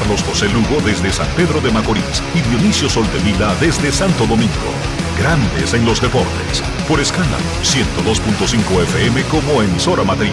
Carlos José Lugo desde San Pedro de Macorís y Dionisio Soltevila desde Santo Domingo. Grandes en los deportes. Por escala 102.5 FM como emisora matriz.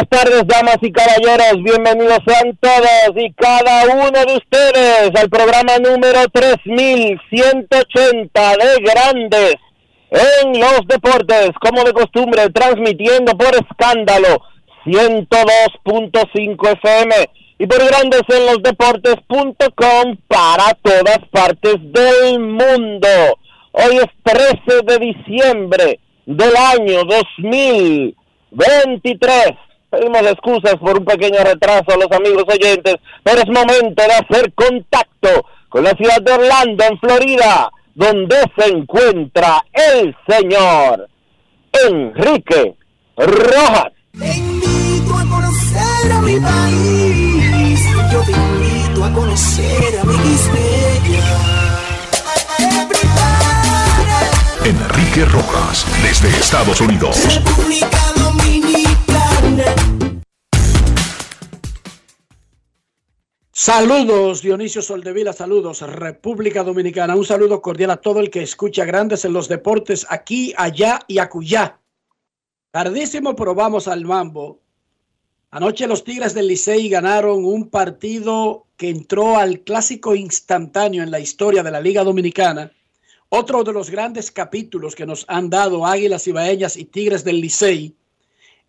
Buenas tardes, damas y caballeros. Bienvenidos sean todos y cada uno de ustedes al programa número 3180 de Grandes en los Deportes, como de costumbre, transmitiendo por escándalo 102.5 FM y por Grandes en los Deportes.com para todas partes del mundo. Hoy es 13 de diciembre del año 2000. 23. Pedimos excusas por un pequeño retraso a los amigos oyentes, pero es momento de hacer contacto con la ciudad de Orlando, en Florida, donde se encuentra el señor Enrique Rojas. Te invito a conocer a mi país. Yo te invito a conocer a mi Enrique Rojas, desde Estados Unidos. República Dominicana. Saludos, Dionisio Soldevila, saludos, República Dominicana. Un saludo cordial a todo el que escucha grandes en los deportes aquí, allá y acullá. Tardísimo, pero vamos al mambo. Anoche los Tigres del Licey ganaron un partido que entró al clásico instantáneo en la historia de la Liga Dominicana. Otro de los grandes capítulos que nos han dado Águilas Ibaeñas y Tigres del Licey.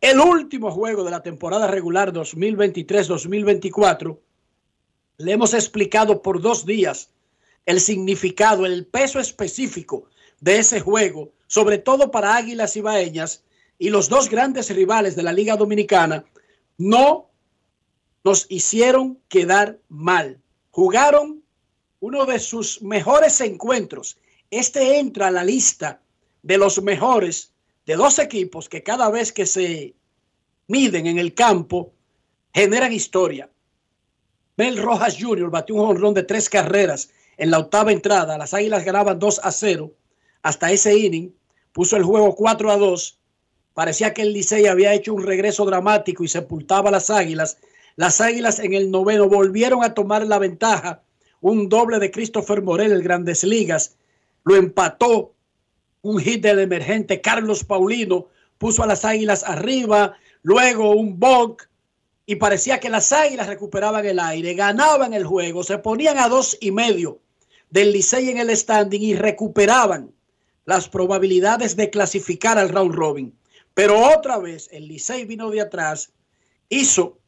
El último juego de la temporada regular 2023-2024 le hemos explicado por dos días el significado, el peso específico de ese juego, sobre todo para Águilas Ibaeñas y los dos grandes rivales de la Liga Dominicana, no nos hicieron quedar mal. Jugaron uno de sus mejores encuentros. Este entra a la lista de los mejores de dos equipos que cada vez que se miden en el campo generan historia. Mel Rojas Jr. batió un jonrón de tres carreras en la octava entrada. Las Águilas ganaban 2 a 0 hasta ese inning. Puso el juego 4 a 2. Parecía que el Licey había hecho un regreso dramático y sepultaba a las Águilas. Las Águilas en el noveno volvieron a tomar la ventaja. Un doble de Christopher Morel, el Grandes Ligas, lo empató. Un hit del emergente Carlos Paulino puso a las Águilas arriba. Luego un bug y parecía que las águilas recuperaban el aire, ganaban el juego, se ponían a dos y medio del Licey en el standing y recuperaban las probabilidades de clasificar al round robin. Pero otra vez el Licey vino de atrás, hizo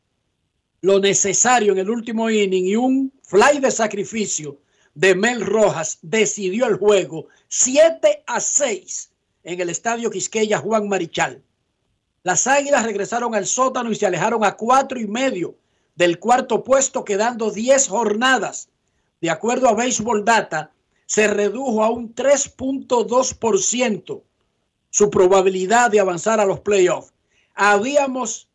lo necesario en el último inning y un fly de sacrificio de Mel Rojas decidió el juego 7 a 6 en el estadio Quisqueya Juan Marichal. Las Águilas regresaron al sótano y se alejaron a cuatro y medio del cuarto puesto, quedando 10 jornadas. De acuerdo a Baseball Data, se redujo a un 3.2% su probabilidad de avanzar a los playoffs. Habíamos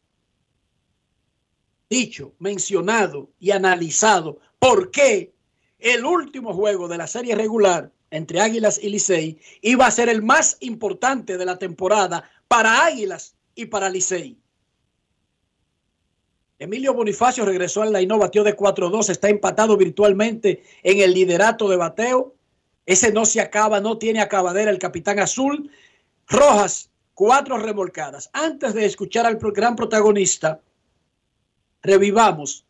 dicho, mencionado y analizado por qué el último juego de la serie regular entre Águilas y Licey iba a ser el más importante de la temporada para Águilas y para Licey. Emilio Bonifacio regresó al line batió de 4-2, está empatado virtualmente en el liderato de bateo. Ese no se acaba, no tiene acabadera el capitán azul. Rojas cuatro remolcadas. Antes de escuchar al gran protagonista, revivamos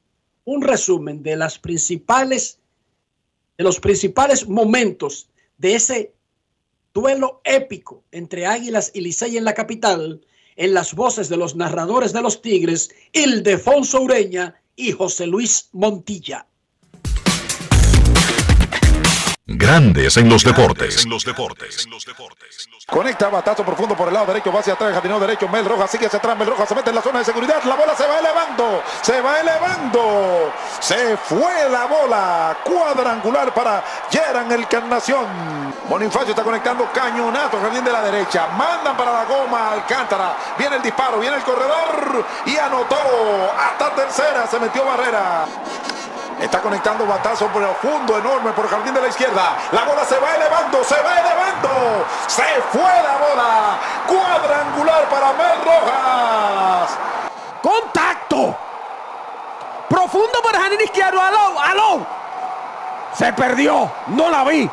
un resumen de las principales de los principales momentos de ese duelo épico entre Águilas y Licey en la capital, en las voces de los narradores de los Tigres, Ildefonso Ureña y José Luis Montilla. Grandes en los deportes. En los deportes. Conecta batazo profundo por el lado derecho, va hacia atrás, jardinero derecho, Mel Rojas sigue hacia atrás, Mel Rojas se mete en la zona de seguridad, la bola se va elevando, se va elevando, se fue la bola, cuadrangular para Yeran el Carnación. Bonifacio está conectando cañonato, jardín de la derecha, mandan para la goma Alcántara, viene el disparo, viene el corredor y anotó hasta tercera, se metió barrera. Está conectando batazo profundo, enorme por el jardín de la izquierda. La bola se va elevando, se va elevando. Se fue la bola. Cuadrangular para Mel Rojas. Contacto. Profundo por el jardín izquierdo. Aló, aló. Se perdió. No la vi.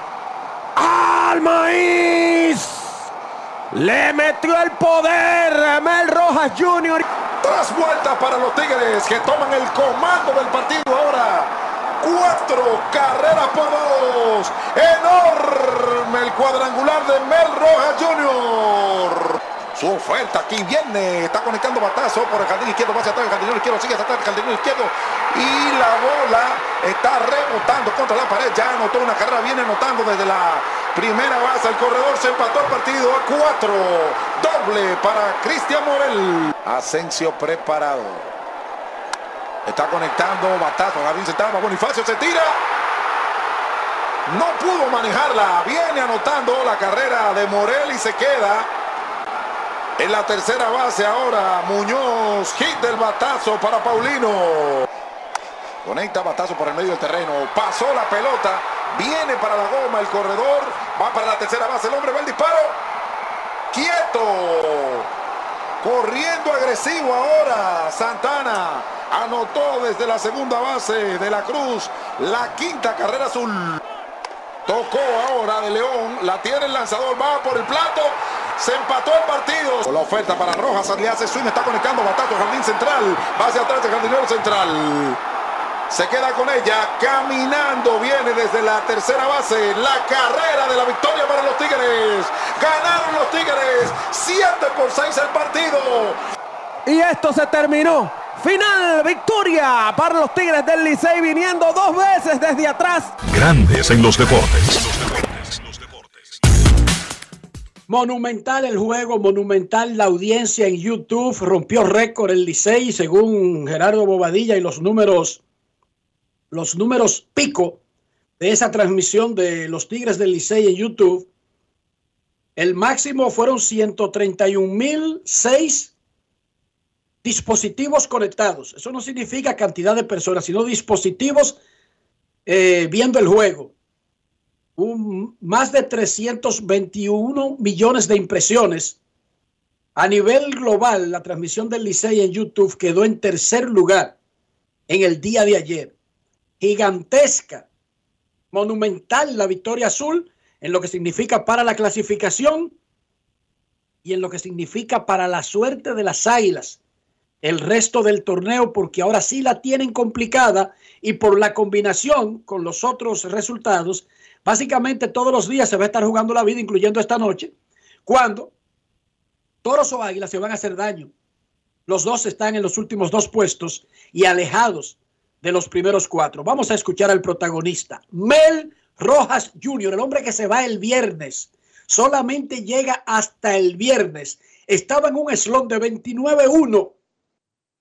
Al maíz. Le metió el poder Mel Rojas Jr. Tras vuelta para los Tigres que toman el comando del partido ahora. Cuatro carreras por dos. Enorme el cuadrangular de Mel Rojas Jr. Su oferta aquí viene. Está conectando batazo por el jardín izquierdo. Va hacia atrás. El jardinero izquierdo sigue hacia atrás. El jardinero izquierdo. Y la bola está rebotando contra la pared. Ya anotó una carrera. Viene anotando desde la primera base. El corredor se empató el partido a cuatro. Doble para Cristian Morel. Asensio preparado. Está conectando batazo. Gabriel Centava. Bonifacio se tira. No pudo manejarla. Viene anotando la carrera de Morel y se queda en la tercera base ahora Muñoz, hit del batazo para Paulino. Conecta batazo por el medio del terreno. Pasó la pelota. Viene para la goma el corredor. Va para la tercera base. El hombre va el disparo. Quieto. Corriendo agresivo ahora. Santana anotó desde la segunda base de la Cruz. La quinta carrera azul. Tocó ahora de León. La tiene el lanzador. Va por el plato. Se empató el partido. Con la oferta para Rojas. Le hace swing. Está conectando Batato. Jardín central. Va hacia atrás el jardinero central. Se queda con ella. Caminando. Viene desde la tercera base. La carrera de la victoria para los Tigres. Ganaron los Tigres. 7 por 6 el partido. Y esto se terminó. Final, victoria para los Tigres del Licey viniendo dos veces desde atrás. Grandes en los deportes. Monumental el juego, monumental la audiencia en YouTube, rompió récord el Licey según Gerardo Bobadilla y los números, los números pico de esa transmisión de los Tigres del Licey en YouTube. El máximo fueron 131.006 dispositivos conectados. Eso no significa cantidad de personas, sino dispositivos eh, viendo el juego un, más de 321 millones de impresiones. A nivel global, la transmisión del Licey en YouTube quedó en tercer lugar en el día de ayer. Gigantesca, monumental la victoria azul en lo que significa para la clasificación y en lo que significa para la suerte de las águilas el resto del torneo porque ahora sí la tienen complicada y por la combinación con los otros resultados Básicamente todos los días se va a estar jugando la vida, incluyendo esta noche, cuando Toros o Águilas se van a hacer daño. Los dos están en los últimos dos puestos y alejados de los primeros cuatro. Vamos a escuchar al protagonista, Mel Rojas Jr., el hombre que se va el viernes. Solamente llega hasta el viernes. Estaba en un slot de 29-1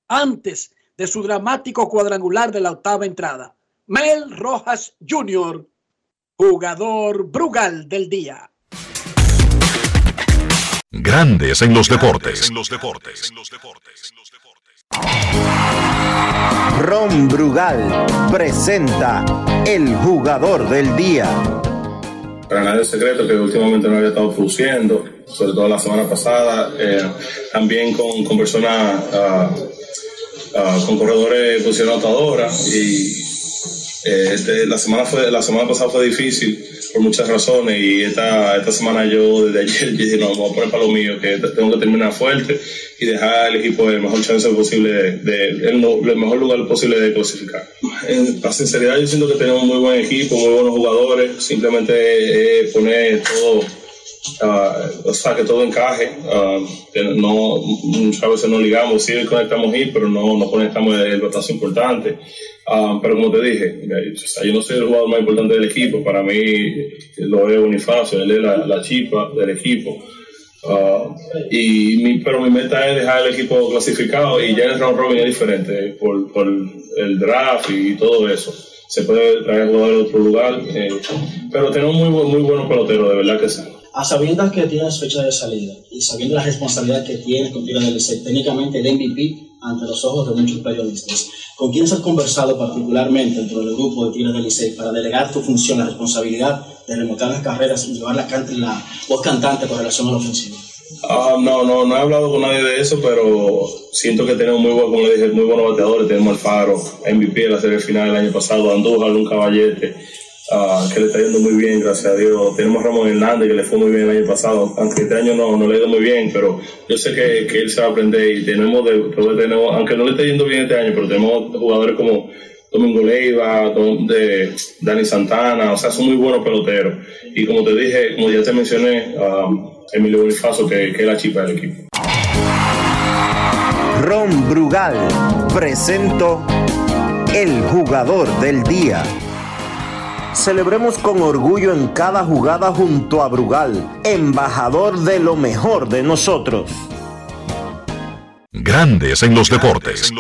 antes de su dramático cuadrangular de la octava entrada. Mel Rojas Jr jugador Brugal del día. Grandes en los deportes. Ron Brugal presenta el jugador del día. Para nadie es secreto que últimamente no había estado produciendo, sobre todo la semana pasada, eh, también con, con personas, uh, uh, con corredores de posición anotadora y este, la, semana fue, la semana pasada fue difícil por muchas razones y esta, esta semana yo desde ayer dije, no, vamos a poner para lo mío, que tengo que terminar fuerte y dejar al equipo el mejor chance posible, de, el, mejor lugar posible de clasificar. En la sinceridad yo siento que tenemos un muy buen equipo, muy buenos jugadores, simplemente poner todo Uh, o sea, que todo encaje. Uh, no, muchas veces no ligamos, sí conectamos ahí, pero no, no conectamos el batazo importante. Uh, pero como te dije, yo no soy el jugador más importante del equipo. Para mí lo es Bonifacio, él es la, la chipa del equipo. y mi, pero mi meta es dejar el equipo clasificado y ya en el round robin es diferente por, por el draft y todo eso se puede traer jugadores de otro lugar, eh, pero tenemos muy, muy buenos peloteros, de verdad que sí a sabiendas que tienes fecha de salida y sabiendo la responsabilidad que tienes con del técnicamente el MVP ante los ojos de muchos periodistas, ¿con quiénes has conversado particularmente dentro del grupo de Tigres del Licey para delegar tu función, la responsabilidad de remontar las carreras y llevar la, la voz cantante con relación a la ofensiva? Ah, no, no, no he hablado con nadie de eso, pero siento que tenemos muy, buen, como le dije, muy buenos bateadores. Tenemos al Faro, MVP de la serie final el año pasado, Andújar, un caballete, Ah, que le está yendo muy bien, gracias a Dios. Tenemos a Ramón Hernández, que le fue muy bien el año pasado, aunque este año no, no le ha ido muy bien, pero yo sé que, que él se va a aprender y tenemos, de, tenemos, aunque no le esté yendo bien este año, pero tenemos jugadores como Domingo Leiva, de Dani Santana, o sea, son muy buenos peloteros. Y como te dije, como ya te mencioné, Emilio Bonifacio, que, que es la chipa del equipo. Ron Brugal presento el jugador del día. Celebremos con orgullo en cada jugada junto a Brugal, embajador de lo mejor de nosotros. Grandes en los deportes.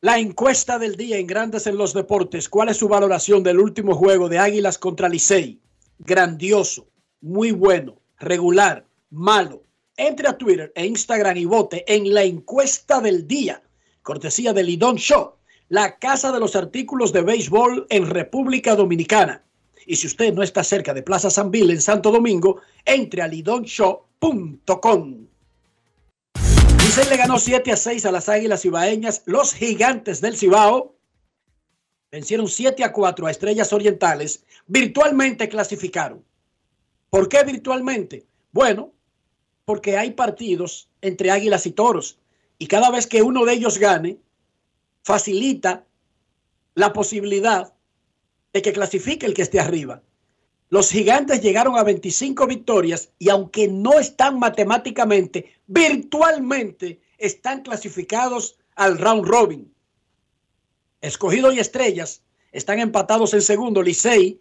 La encuesta del día en Grandes en los deportes. ¿Cuál es su valoración del último juego de Águilas contra Licey? Grandioso, muy bueno, regular, malo. Entre a Twitter e Instagram y vote en la encuesta del día. Cortesía de Lidón Show la Casa de los Artículos de Béisbol en República Dominicana. Y si usted no está cerca de Plaza San Bill en Santo Domingo, entre a lidonshow.com. Licey le ganó 7 a 6 a las Águilas Ibaeñas. Los gigantes del Cibao vencieron 7 a 4 a Estrellas Orientales. Virtualmente clasificaron. ¿Por qué virtualmente? Bueno, porque hay partidos entre Águilas y Toros. Y cada vez que uno de ellos gane, facilita la posibilidad de que clasifique el que esté arriba. Los gigantes llegaron a 25 victorias y aunque no están matemáticamente, virtualmente están clasificados al round robin. Escogido y Estrellas están empatados en segundo. Licey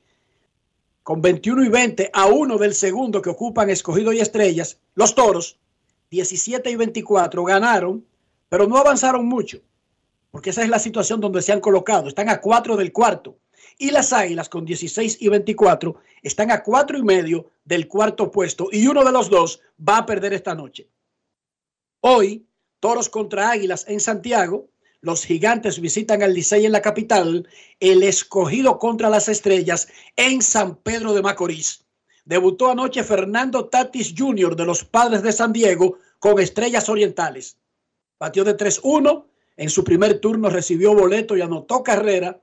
con 21 y 20 a uno del segundo que ocupan Escogido y Estrellas. Los Toros 17 y 24 ganaron, pero no avanzaron mucho porque esa es la situación donde se han colocado. Están a cuatro del cuarto. Y las Águilas con 16 y 24 están a cuatro y medio del cuarto puesto. Y uno de los dos va a perder esta noche. Hoy, Toros contra Águilas en Santiago. Los gigantes visitan al Licey en la capital. El escogido contra las estrellas en San Pedro de Macorís. Debutó anoche Fernando Tatis Jr. de los Padres de San Diego con Estrellas Orientales. Batió de 3-1 en su primer turno recibió boleto y anotó carrera,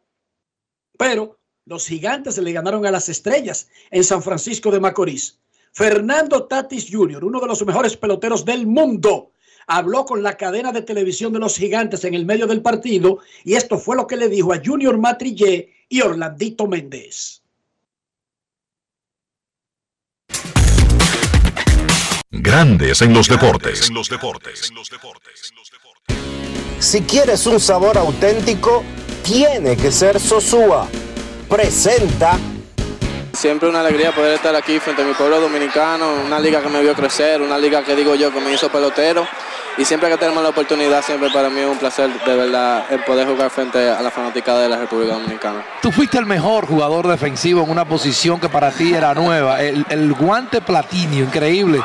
pero los gigantes le ganaron a las estrellas en San Francisco de Macorís. Fernando Tatis Jr., uno de los mejores peloteros del mundo, habló con la cadena de televisión de los gigantes en el medio del partido y esto fue lo que le dijo a Junior Matrillé y Orlandito Méndez. Grandes en los deportes. En los deportes. Si quieres un sabor auténtico, tiene que ser Sosúa. Presenta. Siempre una alegría poder estar aquí frente a mi pueblo dominicano, una liga que me vio crecer, una liga que digo yo que me hizo pelotero. Y siempre que tenemos la oportunidad, siempre para mí es un placer de verdad el poder jugar frente a la fanaticada de la República Dominicana. Tú fuiste el mejor jugador defensivo en una posición que para ti era nueva, el, el guante platinio, increíble.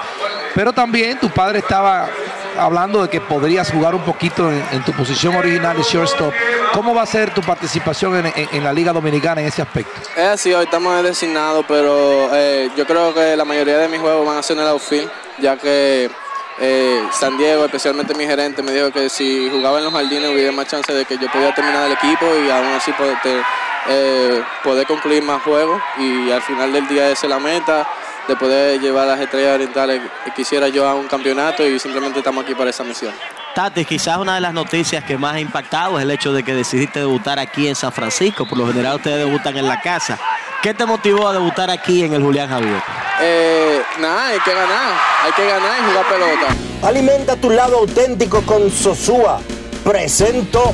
Pero también tu padre estaba hablando de que podrías jugar un poquito en, tu posición original de shortstop. ¿Cómo va a ser tu participación en, la Liga Dominicana en ese aspecto? Es así, hoy estamos designados, pero eh, yo creo que la mayoría de mis juegos van a ser en el outfield, ya que eh, San Diego, especialmente mi gerente, me dijo que si jugaba en los jardines hubiera más chance de que yo podía terminar el equipo y aún así poder, eh, poder concluir más juegos. Y al final del día esa es la meta, de poder llevar las estrellas orientales que quisiera yo a un campeonato y simplemente estamos aquí para esa misión. Tati, quizás una de las noticias que más ha impactado es el hecho de que decidiste debutar aquí en San Francisco. Por lo general ustedes debutan en la casa. ¿Qué te motivó a debutar aquí en el Julián Javier? Eh, nada, hay que ganar, hay que ganar y jugar pelota. Alimenta tu lado auténtico con Sosúa. Presento.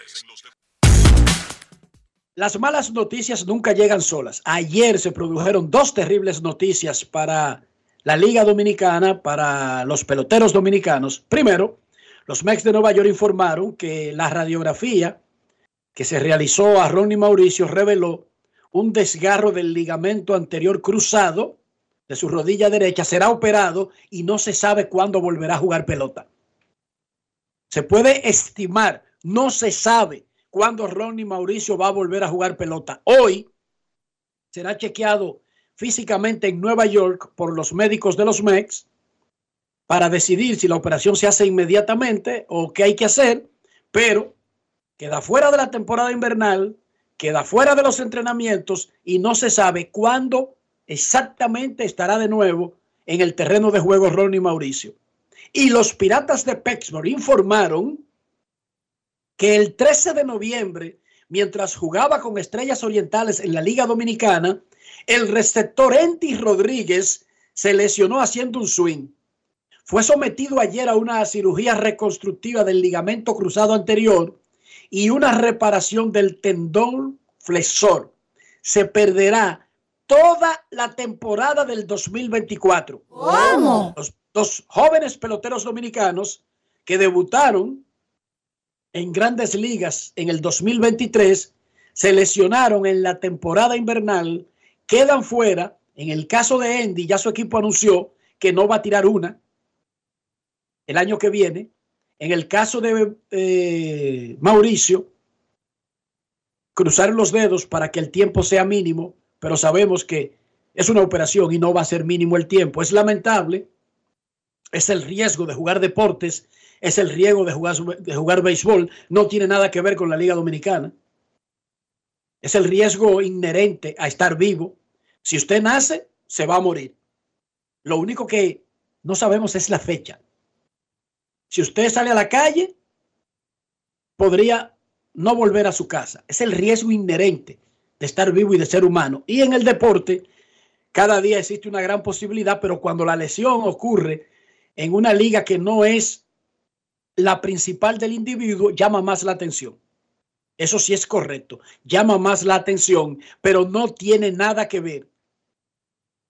Las malas noticias nunca llegan solas. Ayer se produjeron dos terribles noticias para la Liga Dominicana, para los peloteros dominicanos. Primero, los Mex de Nueva York informaron que la radiografía que se realizó a Ronnie Mauricio reveló un desgarro del ligamento anterior cruzado de su rodilla derecha. Será operado y no se sabe cuándo volverá a jugar pelota. Se puede estimar, no se sabe cuándo Ronnie Mauricio va a volver a jugar pelota. Hoy será chequeado físicamente en Nueva York por los médicos de los Mex para decidir si la operación se hace inmediatamente o qué hay que hacer, pero queda fuera de la temporada invernal, queda fuera de los entrenamientos y no se sabe cuándo exactamente estará de nuevo en el terreno de juego Ronnie Mauricio. Y los Piratas de Pittsburgh informaron que el 13 de noviembre, mientras jugaba con Estrellas Orientales en la Liga Dominicana, el receptor Enti Rodríguez se lesionó haciendo un swing. Fue sometido ayer a una cirugía reconstructiva del ligamento cruzado anterior y una reparación del tendón flexor. Se perderá toda la temporada del 2024. ¿Cómo? Los dos jóvenes peloteros dominicanos que debutaron en grandes ligas en el 2023 se lesionaron en la temporada invernal, quedan fuera. En el caso de Andy, ya su equipo anunció que no va a tirar una el año que viene. En el caso de eh, Mauricio, cruzar los dedos para que el tiempo sea mínimo, pero sabemos que es una operación y no va a ser mínimo el tiempo. Es lamentable, es el riesgo de jugar deportes, es el riesgo de jugar, de jugar béisbol, no tiene nada que ver con la Liga Dominicana. Es el riesgo inherente a estar vivo. Si usted nace, se va a morir. Lo único que no sabemos es la fecha. Si usted sale a la calle, podría no volver a su casa. Es el riesgo inherente de estar vivo y de ser humano. Y en el deporte, cada día existe una gran posibilidad, pero cuando la lesión ocurre en una liga que no es la principal del individuo, llama más la atención. Eso sí es correcto, llama más la atención, pero no tiene nada que ver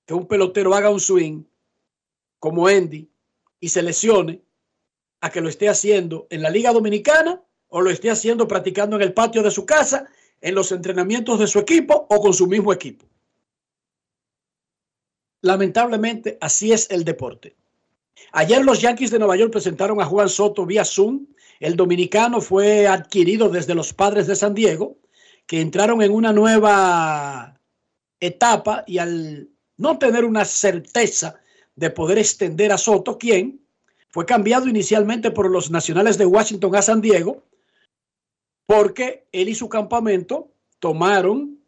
que un pelotero haga un swing como Andy y se lesione a que lo esté haciendo en la Liga Dominicana o lo esté haciendo practicando en el patio de su casa, en los entrenamientos de su equipo o con su mismo equipo. Lamentablemente, así es el deporte. Ayer los Yankees de Nueva York presentaron a Juan Soto vía Zoom. El dominicano fue adquirido desde los padres de San Diego, que entraron en una nueva etapa y al no tener una certeza de poder extender a Soto, quien fue cambiado inicialmente por los nacionales de Washington a San Diego, porque él y su campamento tomaron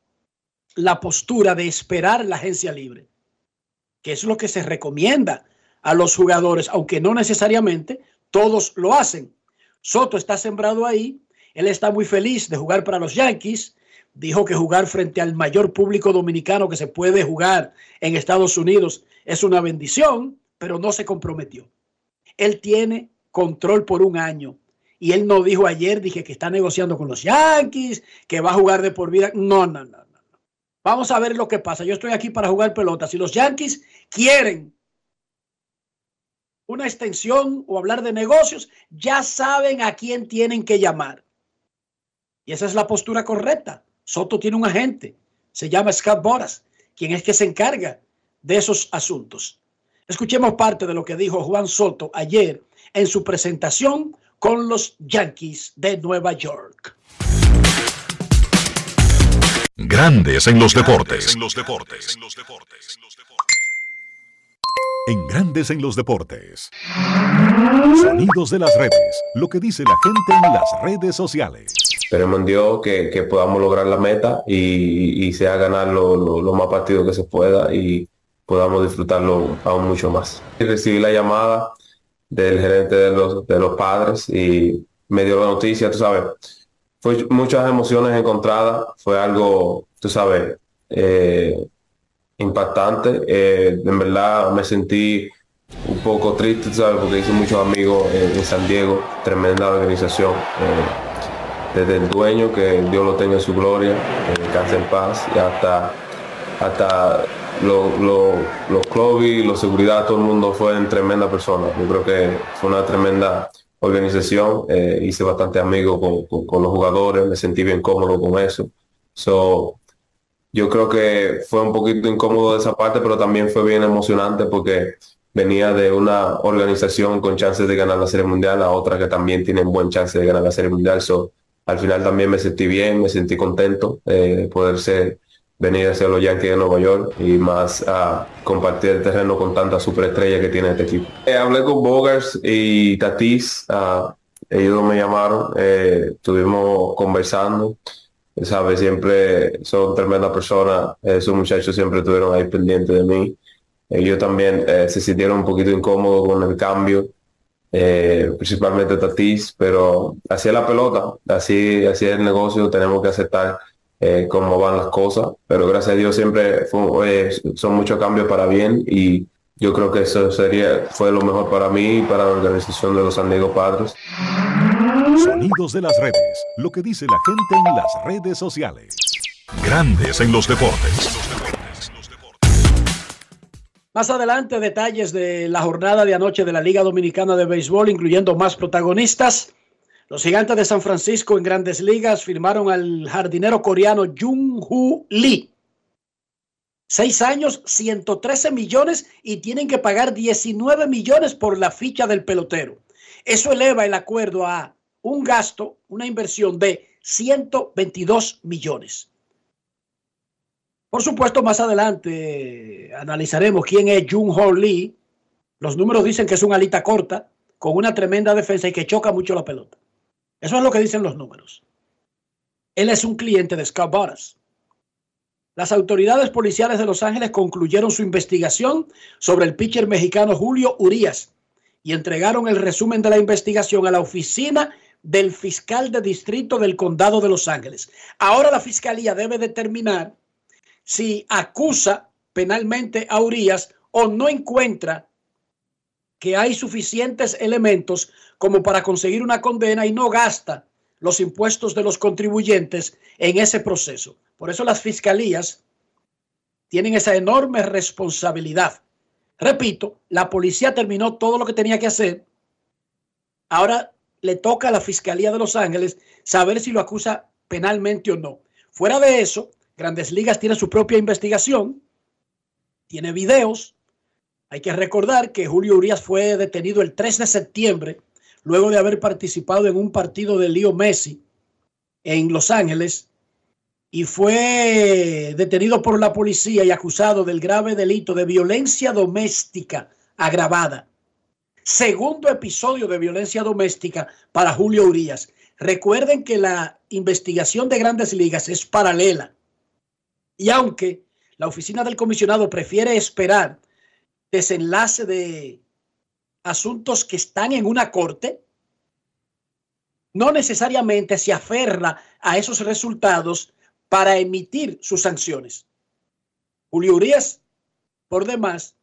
la postura de esperar la agencia libre, que es lo que se recomienda a los jugadores, aunque no necesariamente todos lo hacen. Soto está sembrado ahí, él está muy feliz de jugar para los Yankees, dijo que jugar frente al mayor público dominicano que se puede jugar en Estados Unidos es una bendición, pero no se comprometió. Él tiene control por un año. Y él no dijo ayer, dije que está negociando con los Yankees, que va a jugar de por vida. No, no, no, no. Vamos a ver lo que pasa. Yo estoy aquí para jugar pelota. Si los Yankees quieren una extensión o hablar de negocios, ya saben a quién tienen que llamar. Y esa es la postura correcta. Soto tiene un agente, se llama Scott Boras, quien es que se encarga de esos asuntos. Escuchemos parte de lo que dijo Juan Soto ayer en su presentación con los Yankees de Nueva York. Grandes en los deportes. En Grandes en los deportes. Sonidos de las redes. Lo que dice la gente en las redes sociales. Esperemos en Dios que, que podamos lograr la meta y, y sea ganar lo, lo- lo más partidos que se pueda y podamos disfrutarlo aún mucho más. Y recibí la llamada del gerente de los, de los padres y me dio la noticia, tú sabes. Fue muchas emociones encontradas, fue algo, tú sabes, eh, impactante. Eh, en verdad me sentí un poco triste, ¿sabes? Porque hice muchos amigos en, en San Diego, tremenda organización. eh, desde el dueño, que Dios lo tenga en su gloria, que en paz, y hasta, hasta lo- lo- los clubes, los seguridad, todo el mundo fue en tremenda persona. Yo creo que fue una tremenda organización, eh, hice bastante amigos con, con- con los jugadores, me sentí bien cómodo con eso. So, yo creo que fue un poquito incómodo de esa parte, pero también fue bien emocionante porque venía de una organización con chances de ganar la Serie Mundial a otra que también tienen buen chance de ganar la Serie Mundial. So, al final también me sentí bien, me sentí contento eh, de poder ser, venir hacia los Yankees de Nueva York y más a compartir el terreno con tantas superestrellas que tiene este equipo. Eh, hablé con Bogers y Tatis, ah, ellos me llamaron, eh, estuvimos conversando sabes, siempre son tremendas personas, esos muchachos siempre estuvieron ahí pendientes de mí. Ellos también eh, se sintieron un poquito incómodos con el cambio, eh, principalmente Tatis, pero así es la pelota, así, así es el negocio, tenemos que aceptar eh, cómo van las cosas, pero gracias a Dios siempre son muchos cambios para bien y yo creo que eso sería, fue lo mejor para mí y para la organización de los San Diego Padres. Sonidos de las redes. Lo que dice la gente en las redes sociales. Grandes en los deportes. Más adelante, detalles de la jornada de anoche de la Liga Dominicana de Béisbol, incluyendo más protagonistas. Los gigantes de San Francisco en grandes ligas firmaron al jardinero coreano Jung-Hoo Lee. Seis años, 113 millones y tienen que pagar 19 millones por la ficha del pelotero. Eso eleva el acuerdo a un gasto, una inversión de 122 millones. Por supuesto, más adelante eh, analizaremos quién es Jung Ho Lee. Los números dicen que es un alita corta, con una tremenda defensa y que choca mucho la pelota. Eso es lo que dicen los números. Él es un cliente de Scott Boras. Las autoridades policiales de Los Ángeles concluyeron su investigación sobre el pitcher mexicano Julio Urias y entregaron el resumen de la investigación a la oficina del fiscal de distrito del condado de Los Ángeles. Ahora la fiscalía debe determinar si acusa penalmente a Urias o no encuentra que hay suficientes elementos como para conseguir una condena y no gasta los impuestos de los contribuyentes en ese proceso. Por eso las fiscalías tienen esa enorme responsabilidad. Repito, la policía terminó todo lo que tenía que hacer. Ahora le toca a la Fiscalía de Los Ángeles saber si lo acusa penalmente o no. Fuera de eso, Grandes Ligas tiene su propia investigación, tiene videos. Hay que recordar que Julio Urias fue detenido el 3 de septiembre, luego de haber participado en un partido de Leo Messi en Los Ángeles, y fue detenido por la policía y acusado del grave delito de violencia doméstica agravada. Segundo episodio de violencia doméstica para Julio Urias. Recuerden que la investigación de grandes ligas es paralela. Y aunque la oficina del comisionado prefiere esperar desenlace de asuntos que están en una corte, no necesariamente se aferra a esos resultados para emitir sus sanciones. Julio Urias, por demás,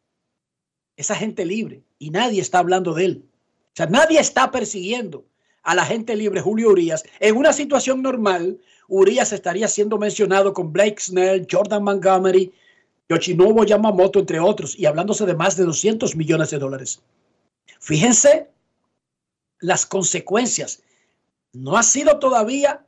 es agente libre y nadie está hablando de él. O sea, nadie está persiguiendo a la gente libre Julio Urias. En una situación normal, Urias estaría siendo mencionado con Blake Snell, Jordan Montgomery, Yoshinobu Yamamoto, entre otros, y hablándose de más de 200 millones de dólares. Fíjense las consecuencias. No ha sido todavía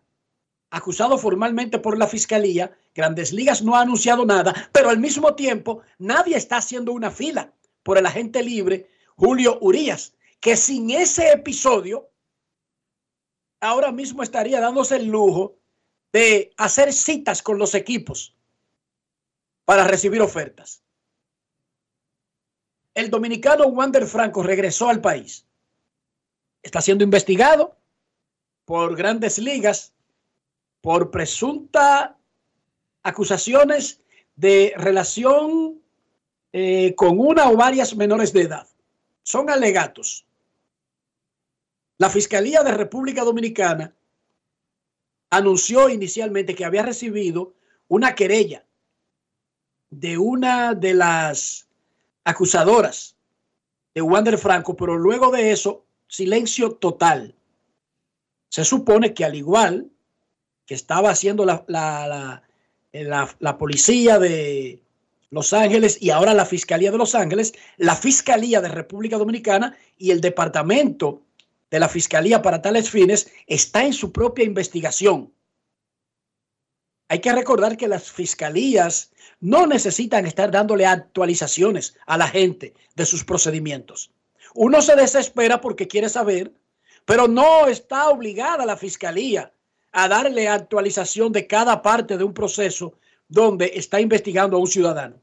acusado formalmente por la fiscalía. Grandes Ligas no ha anunciado nada, pero al mismo tiempo nadie está haciendo una fila por el agente libre Julio Urías, que sin ese episodio ahora mismo estaría dándose el lujo de hacer citas con los equipos para recibir ofertas. El dominicano Wander Franco regresó al país. Está siendo investigado por grandes ligas por presunta acusaciones de relación eh, con una o varias menores de edad. Son alegatos. La Fiscalía de República Dominicana anunció inicialmente que había recibido una querella de una de las acusadoras de Wander Franco, pero luego de eso, silencio total. Se supone que al igual que estaba haciendo la, la, la, la, policía de Los Ángeles y ahora la Fiscalía de Los Ángeles, la Fiscalía de República Dominicana y el Departamento de la Fiscalía para tales fines está en su propia investigación. Hay que recordar que las fiscalías no necesitan estar dándole actualizaciones a la gente de sus procedimientos. Uno se desespera porque quiere saber, pero no está obligada la fiscalía a darle actualización de cada parte de un proceso donde está investigando a un ciudadano.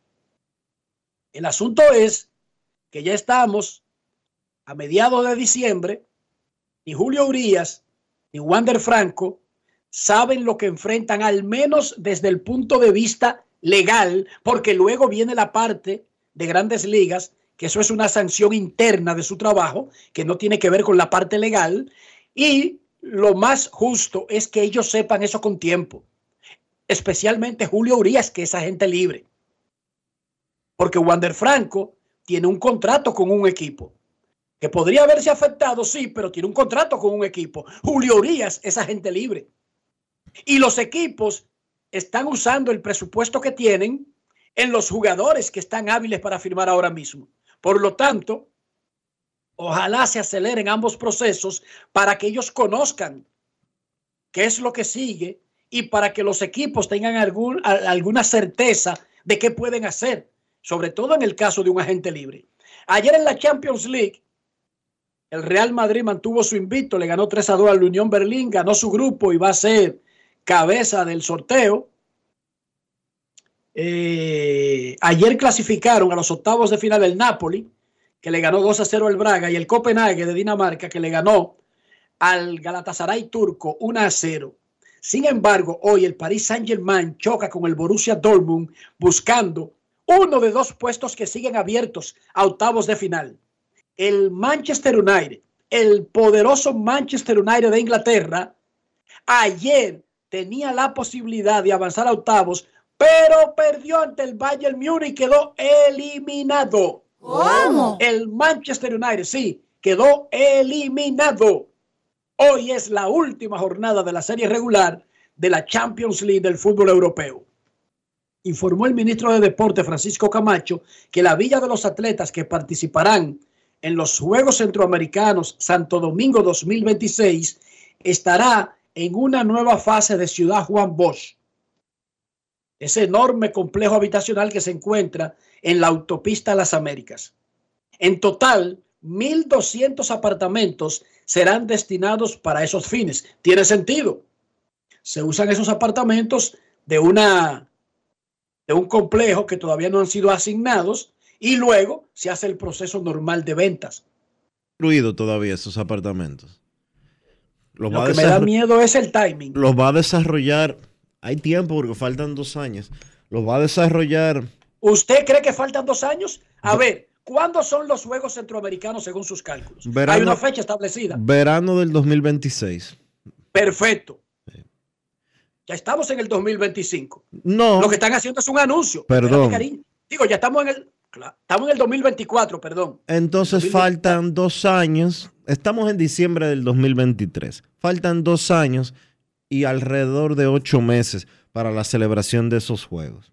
El asunto es que ya estamos a mediados de diciembre, ni Julio Urias ni Wander Franco saben lo que enfrentan, al menos desde el punto de vista legal, porque luego viene la parte de grandes ligas, que eso es una sanción interna de su trabajo, que no tiene que ver con la parte legal, y lo más justo es que ellos sepan eso con tiempo, especialmente Julio Urias, que es agente libre, porque Wander Franco tiene un contrato con un equipo que podría haberse afectado, sí, pero tiene un contrato con un equipo. Julio Urias es agente libre. Y los equipos están usando el presupuesto que tienen en los jugadores que están hábiles para firmar ahora mismo. Por lo tanto, ojalá se aceleren ambos procesos para que ellos conozcan qué es lo que sigue y para que los equipos tengan algún, alguna certeza de qué pueden hacer, sobre todo en el caso de un agente libre. Ayer en la Champions League, el Real Madrid mantuvo su invito, le ganó 3 a 2 al Unión Berlín, ganó su grupo y va a ser cabeza del sorteo. Eh, ayer clasificaron a los octavos de final el Napoli, que le ganó 2 a 0 al Braga, y el Copenhague de Dinamarca, que le ganó al Galatasaray turco 1 a 0. Sin embargo, hoy el Paris Saint-Germain choca con el Borussia Dortmund buscando uno de dos puestos que siguen abiertos a octavos de final el Manchester United, el poderoso Manchester United de Inglaterra, ayer tenía la posibilidad de avanzar a octavos, pero perdió ante el Bayern Múnich y quedó eliminado. ¿Cómo? El Manchester United, sí, quedó eliminado. Hoy es la última jornada de la serie regular de la Champions League del fútbol europeo. Informó el ministro de Deporte, Francisco Camacho, que la Villa de los Atletas que participarán en los Juegos Centroamericanos Santo Domingo 2026 estará en una nueva fase de Ciudad Juan Bosch. Ese enorme complejo habitacional que se encuentra en la autopista Las Américas. En total, 1.200 apartamentos serán destinados para esos fines. Tiene sentido. Se usan esos apartamentos de, una, de un complejo que todavía no han sido asignados y luego se hace el proceso normal de ventas. Construido todavía esos apartamentos. Los Lo que me da miedo es el timing. Los va a desarrollar, hay tiempo porque faltan dos años. Los va a desarrollar. ¿Usted cree que faltan dos años? A ver, ¿cuándo son los Juegos Centroamericanos según sus cálculos? hay una fecha establecida. Verano del 2026. Perfecto. Ya estamos en el 2025. No. Lo que están haciendo es un anuncio. Perdón. Digo, ya estamos en el. Estamos en el 2024, perdón. Entonces faltan dos años. Estamos en diciembre del 2023. Faltan dos años y alrededor de ocho meses para la celebración de esos juegos.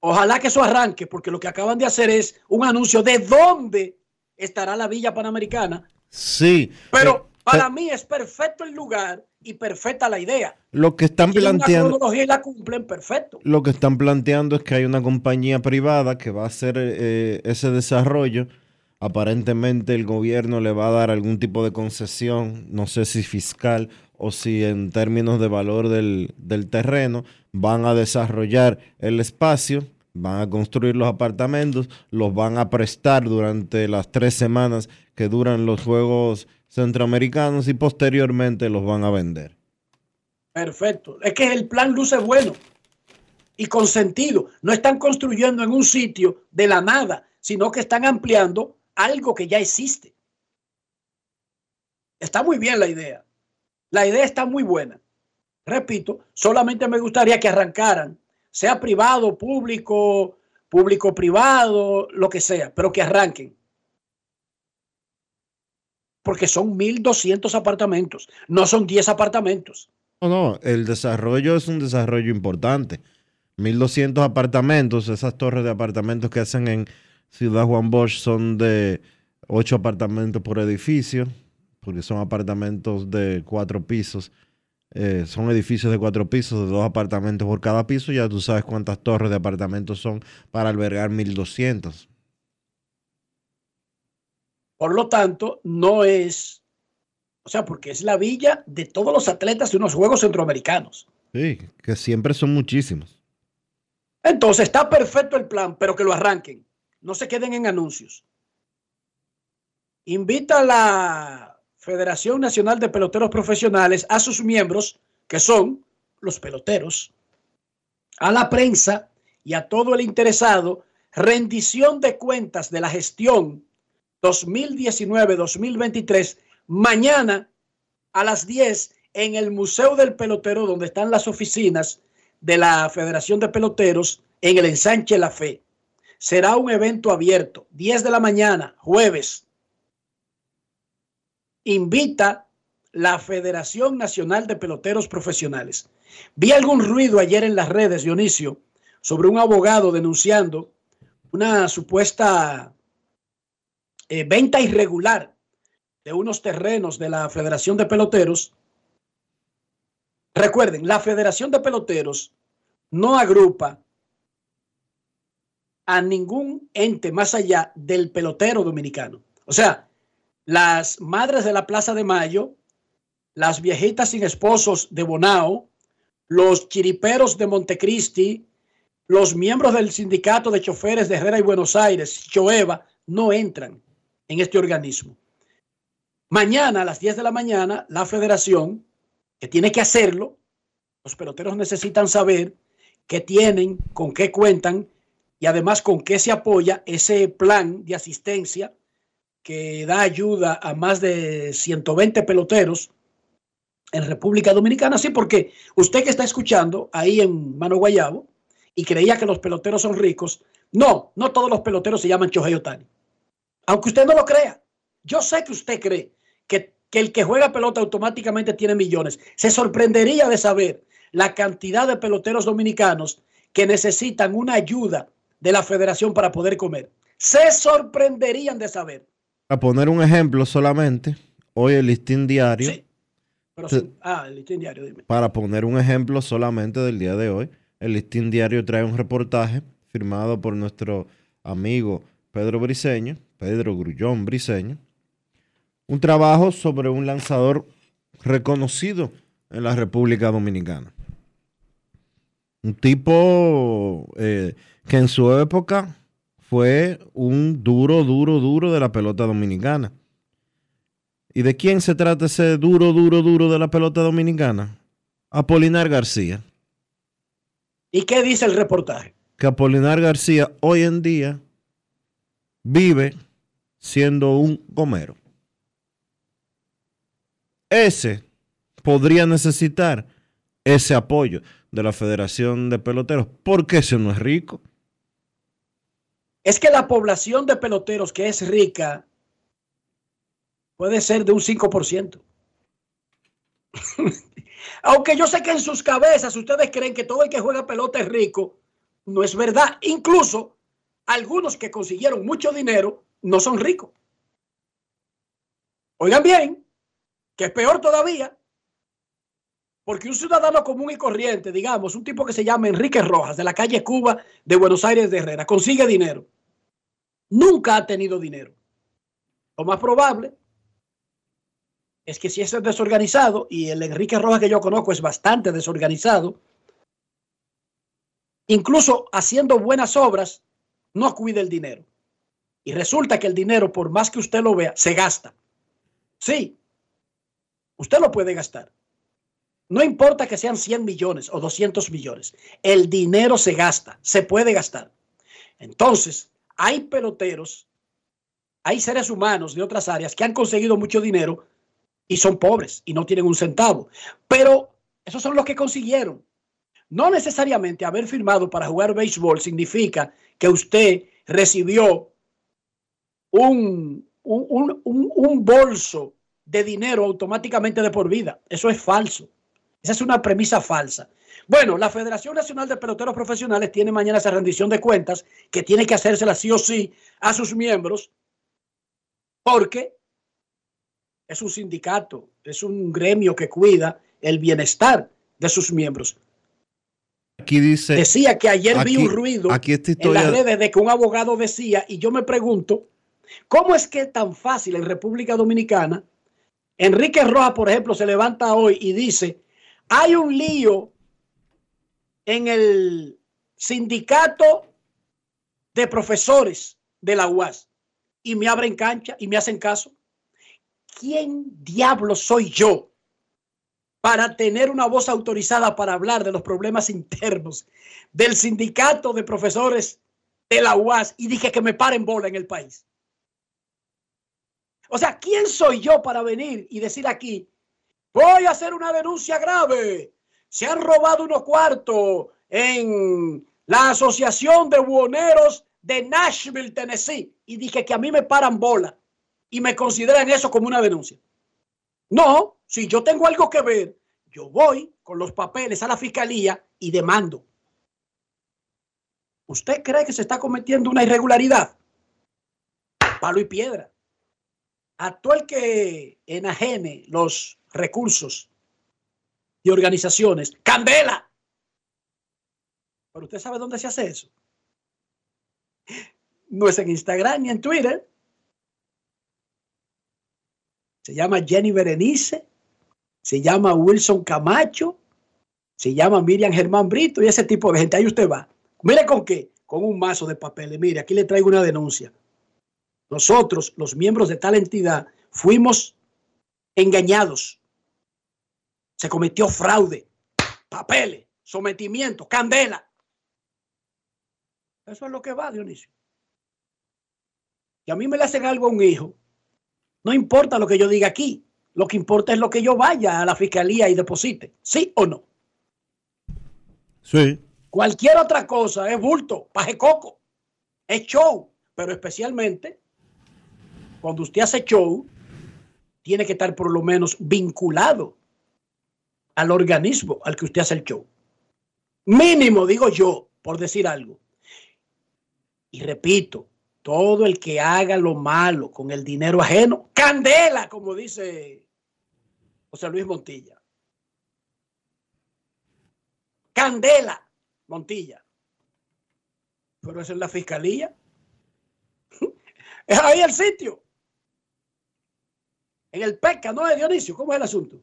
Ojalá que eso arranque, porque lo que acaban de hacer es un anuncio de dónde estará la Villa Panamericana. Sí. Pero eh, para eh, mí es perfecto el lugar y perfecta la idea. lo que están planteando, cronología y la cumplen perfecto. lo que están planteando es que hay una compañía privada que va a hacer eh, ese desarrollo. Aparentemente el gobierno le va a dar algún tipo de concesión, no sé si fiscal o si en términos de valor del, del terreno, van a desarrollar el espacio, van a construir los apartamentos, los van a prestar durante las tres semanas que duran los Juegos Centroamericanos y posteriormente los van a vender. Perfecto. Es que el plan luce bueno y con sentido. No están construyendo en un sitio de la nada, sino que están ampliando algo que ya existe. Está muy bien la idea. La idea está muy buena. Repito, solamente me gustaría que arrancaran, sea privado, público, público, privado, lo que sea, pero que arranquen. Porque son 1.200 apartamentos, no son 10 apartamentos. No, no, el desarrollo es un desarrollo importante. 1.200 apartamentos, esas torres de apartamentos que hacen en Ciudad Juan Bosch son de 8 apartamentos por edificio, porque son apartamentos de cuatro pisos. Eh, son edificios de cuatro pisos, de dos apartamentos por cada piso. Ya tú sabes cuántas torres de apartamentos son para albergar 1.200. Por lo tanto, no es, o sea, porque es la villa de todos los atletas de unos Juegos Centroamericanos. Sí, que siempre son muchísimos. Entonces está perfecto el plan, pero que lo arranquen. No se queden en anuncios. Invita a la Federación Nacional de Peloteros Profesionales a sus miembros, que son los peloteros, a la prensa y a todo el interesado, rendición de cuentas de la gestión 2019-2023, mañana a las 10 en el Museo del Pelotero, donde están las oficinas de la Federación de Peloteros, en el ensanche La Fe. Será un evento abierto, 10 de la mañana, jueves. Invita la Federación Nacional de Peloteros Profesionales. Vi algún ruido ayer en las redes, Dionisio, sobre un abogado denunciando una supuesta eh, venta irregular de unos terrenos de la Federación de Peloteros. Recuerden, la Federación de Peloteros no agrupa a ningún ente más allá del pelotero dominicano. O sea, las madres de la Plaza de Mayo, las viejitas sin esposos de Bonao, los chiriperos de Montecristi, los miembros del sindicato de choferes de Herrera y Buenos Aires, Choeva, no entran en este organismo. Mañana a las 10 de la mañana, la federación, que tiene que hacerlo, los peloteros necesitan saber qué tienen, con qué cuentan y además con qué se apoya ese plan de asistencia que da ayuda a más de 120 peloteros en República Dominicana. Sí, porque usted que está escuchando ahí en Mano Guayabo y creía que los peloteros son ricos, no, no todos los peloteros se llaman Chohei Otani. Aunque usted no lo crea, yo sé que usted cree que, que el que juega pelota automáticamente tiene millones. Se sorprendería de saber la cantidad de peloteros dominicanos que necesitan una ayuda de la federación para poder comer. Se sorprenderían de saber. A poner un ejemplo solamente, hoy el listín diario, Sí. Pero. Ah, el listín diario, dime. para poner un ejemplo solamente del día de hoy, el listín diario trae un reportaje firmado por nuestro amigo Pedro Briseño, Pedro Grullón Briseño, un trabajo sobre un lanzador reconocido en la República Dominicana. Un tipo eh, que en su época fue un duro, duro, duro de la pelota dominicana. ¿Y de quién se trata ese duro, duro, duro de la pelota dominicana? Apolinar García. ¿Y qué dice el reportaje? Que Apolinar García hoy en día vive siendo un gomero. Ese podría necesitar ese apoyo de la Federación de Peloteros, porque ese no es rico. Es que la población de peloteros que es rica puede ser de un 5%. Aunque yo sé que en sus cabezas ustedes creen que todo el que juega pelota es rico, no es verdad. Incluso algunos que consiguieron mucho dinero no son ricos. Oigan bien, que es peor todavía, porque un ciudadano común y corriente, digamos, un tipo que se llama Enrique Rojas, de la calle Cuba de Buenos Aires de Herrera, consigue dinero. Nunca ha tenido dinero. Lo más probable es que si es desorganizado, y el Enrique Rojas que yo conozco es bastante desorganizado, incluso haciendo buenas obras, no cuida el dinero. Y resulta que el dinero, por más que usted lo vea, se gasta. Sí, usted lo puede gastar. No importa que sean 100 millones o 200 millones, el dinero se gasta, se puede gastar. Entonces, hay peloteros, hay seres humanos de otras áreas que han conseguido mucho dinero y son pobres y no tienen un centavo. Pero esos son los que consiguieron. No necesariamente haber firmado para jugar béisbol significa que usted recibió un, un, un, un, bolso de dinero automáticamente de por vida. Eso es falso. Esa es una premisa falsa. Bueno, la Federación Nacional de Peloteros Profesionales tiene mañana esa rendición de cuentas que tiene que hacérsela sí o sí a sus miembros porque es un sindicato, es un gremio que cuida el bienestar de sus miembros. Aquí dice. Decía que ayer aquí, vi un ruido aquí esta en las redes de que un abogado decía, y yo me pregunto, ¿cómo es que es tan fácil en República Dominicana? Enrique Rojas, por ejemplo, se levanta hoy y dice, hay un lío en el sindicato de profesores de la UAS y me abren cancha y me hacen caso. ¿Quién diablo soy yo para tener una voz autorizada para hablar de los problemas internos del sindicato de profesores de la UAS y dije que me paren bola en el país? O sea, ¿quién soy yo para venir y decir aquí, voy a hacer una denuncia grave? Se han robado unos cuartos en la Asociación de Buhoneros de Nashville, Tennessee. Y dije que a mí me paran bola y me consideran eso como una denuncia. No, si yo tengo algo que ver, yo voy con los papeles a la fiscalía y demando. ¿Usted cree que se está cometiendo una irregularidad? Palo y piedra. A todo el que enajene los recursos y organizaciones, candela. Pero usted sabe dónde se hace eso. No es en Instagram ni en Twitter. Se llama Jenny Berenice, se llama Wilson Camacho, se llama Miriam Germán Brito y ese tipo de gente. Ahí usted va. Mire con qué, con un mazo de papeles. Mire, aquí le traigo una denuncia. Nosotros, los miembros de tal entidad, fuimos engañados. Se cometió fraude, papeles, sometimiento, candela. Eso es lo que va, Dionisio. Y a mí me le hacen algo a un hijo. No importa lo que yo diga aquí. Lo que importa es lo que yo vaya a la fiscalía y deposite. ¿Sí o no? Sí. Cualquier otra cosa es bulto, paje coco, es show. Pero especialmente cuando usted hace show, tiene que estar por lo menos vinculado al organismo al que usted hace el show. Mínimo, digo yo, por decir algo. Y repito, todo el que haga lo malo con el dinero ajeno, candela, como dice José Luis Montilla. Candela, Montilla. Pero eso es la fiscalía. Es ahí el sitio. En el PECA, ¿no es Dionisio? ¿Cómo es el asunto?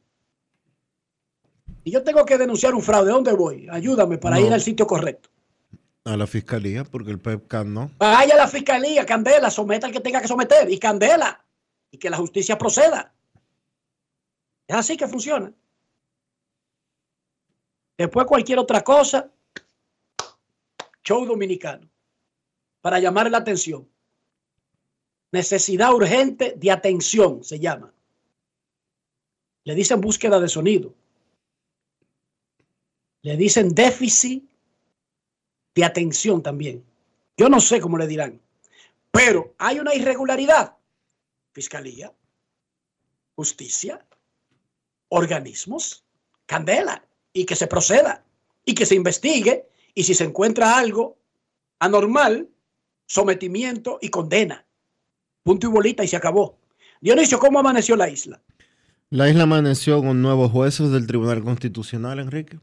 Y yo tengo que denunciar un fraude. ¿Dónde voy? Ayúdame para No. ir al sitio correcto. A la fiscalía, porque el PEPCAN no. Vaya a la fiscalía, Candela, someta al que tenga que someter y Candela. Y que la justicia proceda. Es así que funciona. Después cualquier otra cosa, show dominicano. Para llamar la atención. Necesidad urgente de atención se llama. Le dicen búsqueda de sonido. Le dicen déficit de atención también. Yo no sé cómo le dirán, pero hay una irregularidad. Fiscalía, justicia, organismos, candela, y que se proceda, y que se investigue, y si se encuentra algo anormal, sometimiento y condena. Punto y bolita y se acabó. Dionisio, ¿cómo amaneció la isla? La isla amaneció con nuevos jueces del Tribunal Constitucional, Enrique.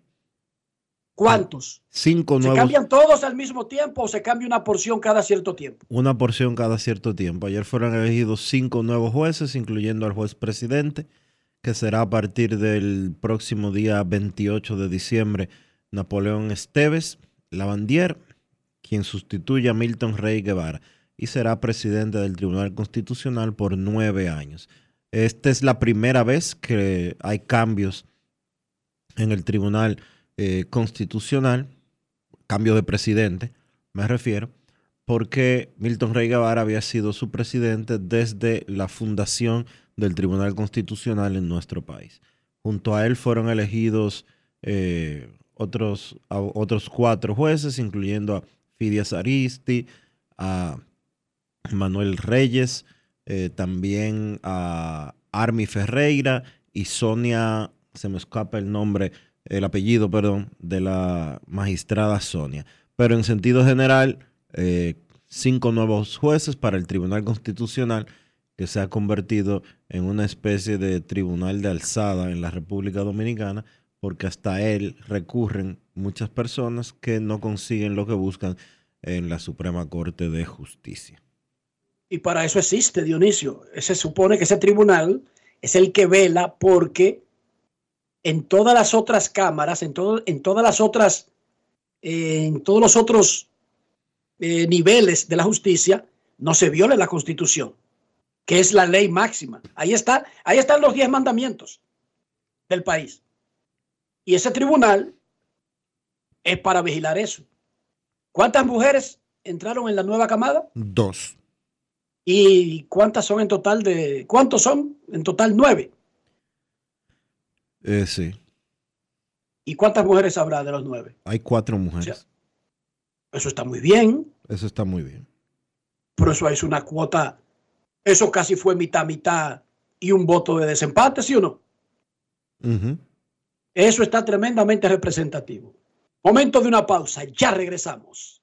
¿Cuántos? Cinco ¿Se nuevos. cambian todos al mismo tiempo o se cambia una porción cada cierto tiempo? Una porción cada cierto tiempo. Ayer fueron elegidos cinco nuevos jueces, incluyendo al juez presidente, que será a partir del próximo día 28 de diciembre, Napoleón Esteves Lavandier, quien sustituye a Milton Rey Guevara y será presidente del Tribunal Constitucional por nueve años. Esta es la primera vez que hay cambios en el Tribunal eh, Constitucional, cambio de presidente, me refiero, porque Milton Rey Guevara había sido su presidente desde la fundación del Tribunal Constitucional en nuestro país. Junto a él fueron elegidos eh, otros, otros cuatro jueces, incluyendo a Fidias Aristi, a Manuel Reyes, eh, también a Armi Ferreira y Sonia, se me escapa el nombre, el apellido, perdón, de la magistrada Sonia. Pero en sentido general, eh, cinco nuevos jueces para el Tribunal Constitucional que se ha convertido en una especie de tribunal de alzada en la República Dominicana, porque hasta él recurren muchas personas que no consiguen lo que buscan en la Suprema Corte de Justicia. Y para eso existe, Dionisio. Se supone que ese tribunal es el que vela porque en todas las otras cámaras, en, todo, en todas las otras, eh, en todos los otros eh, niveles de la justicia, no se viole la constitución, que es la ley máxima. Ahí está, ahí están los diez mandamientos del país. Y ese tribunal es para vigilar eso. ¿Cuántas mujeres entraron en la nueva camada? Dos. ¿Y cuántas son en total de... ¿Cuántos son? En total nueve. Eh, sí, ¿Y cuántas mujeres habrá de los nueve? hay cuatro mujeres. Eso está muy bien, Eso está muy bien. pero eso es una cuota. Eso casi fue mitad, mitad y un voto de desempate, ¿sí o no? Eso está tremendamente representativo. Momento de una pausa, ya regresamos.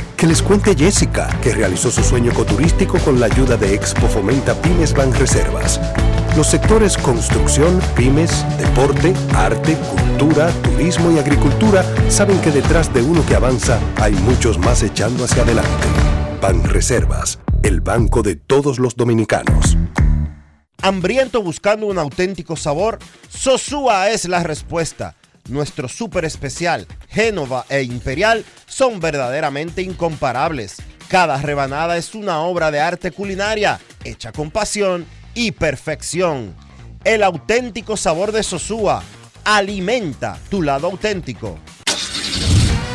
Que les cuente Jessica, que realizó su sueño ecoturístico con la ayuda de Expo Fomenta Pymes Banreservas. Los sectores construcción, pymes, deporte, arte, cultura, turismo y agricultura saben que detrás de uno que avanza hay muchos más echando hacia adelante. Banreservas, el banco de todos los dominicanos. Hambriento buscando un auténtico sabor, Sosúa es la respuesta. Nuestro súper especial, Génova e Imperial, son verdaderamente incomparables. Cada rebanada es una obra de arte culinaria, hecha con pasión y perfección. El auténtico sabor de Sosúa alimenta tu lado auténtico.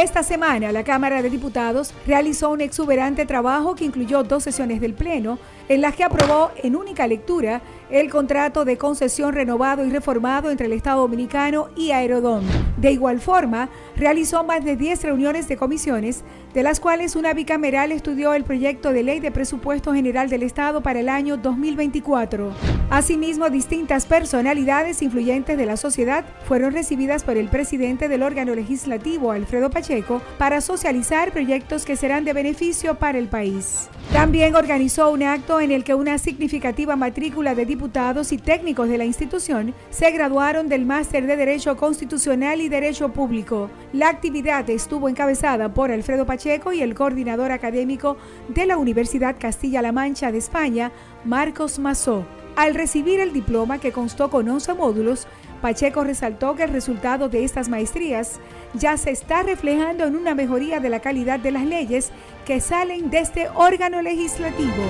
Esta semana la Cámara de Diputados realizó un exuberante trabajo que incluyó dos sesiones del Pleno en las que aprobó en única lectura el contrato de concesión renovado y reformado entre el Estado Dominicano y Aerodón. De igual forma, realizó más de 10 reuniones de comisiones, de las cuales una bicameral estudió el proyecto de ley de presupuesto general del Estado para el año 2024. Asimismo, distintas personalidades influyentes de la sociedad fueron recibidas por el presidente del órgano legislativo, Alfredo Pacheco, para socializar proyectos que serán de beneficio para el país. También organizó un acto en el que una significativa matrícula de diputados y técnicos de la institución se graduaron del máster de Derecho Constitucional y Derecho Público. La actividad estuvo encabezada por Alfredo Pacheco y el coordinador académico de la Universidad Castilla-La Mancha de España, Marcos Mazó. Al recibir el diploma que constó con 11 módulos, Pacheco resaltó que el resultado de estas maestrías ya se está reflejando en una mejoría de la calidad de las leyes que salen de este órgano legislativo.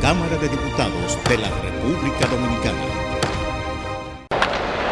Cámara de Diputados de la República Dominicana.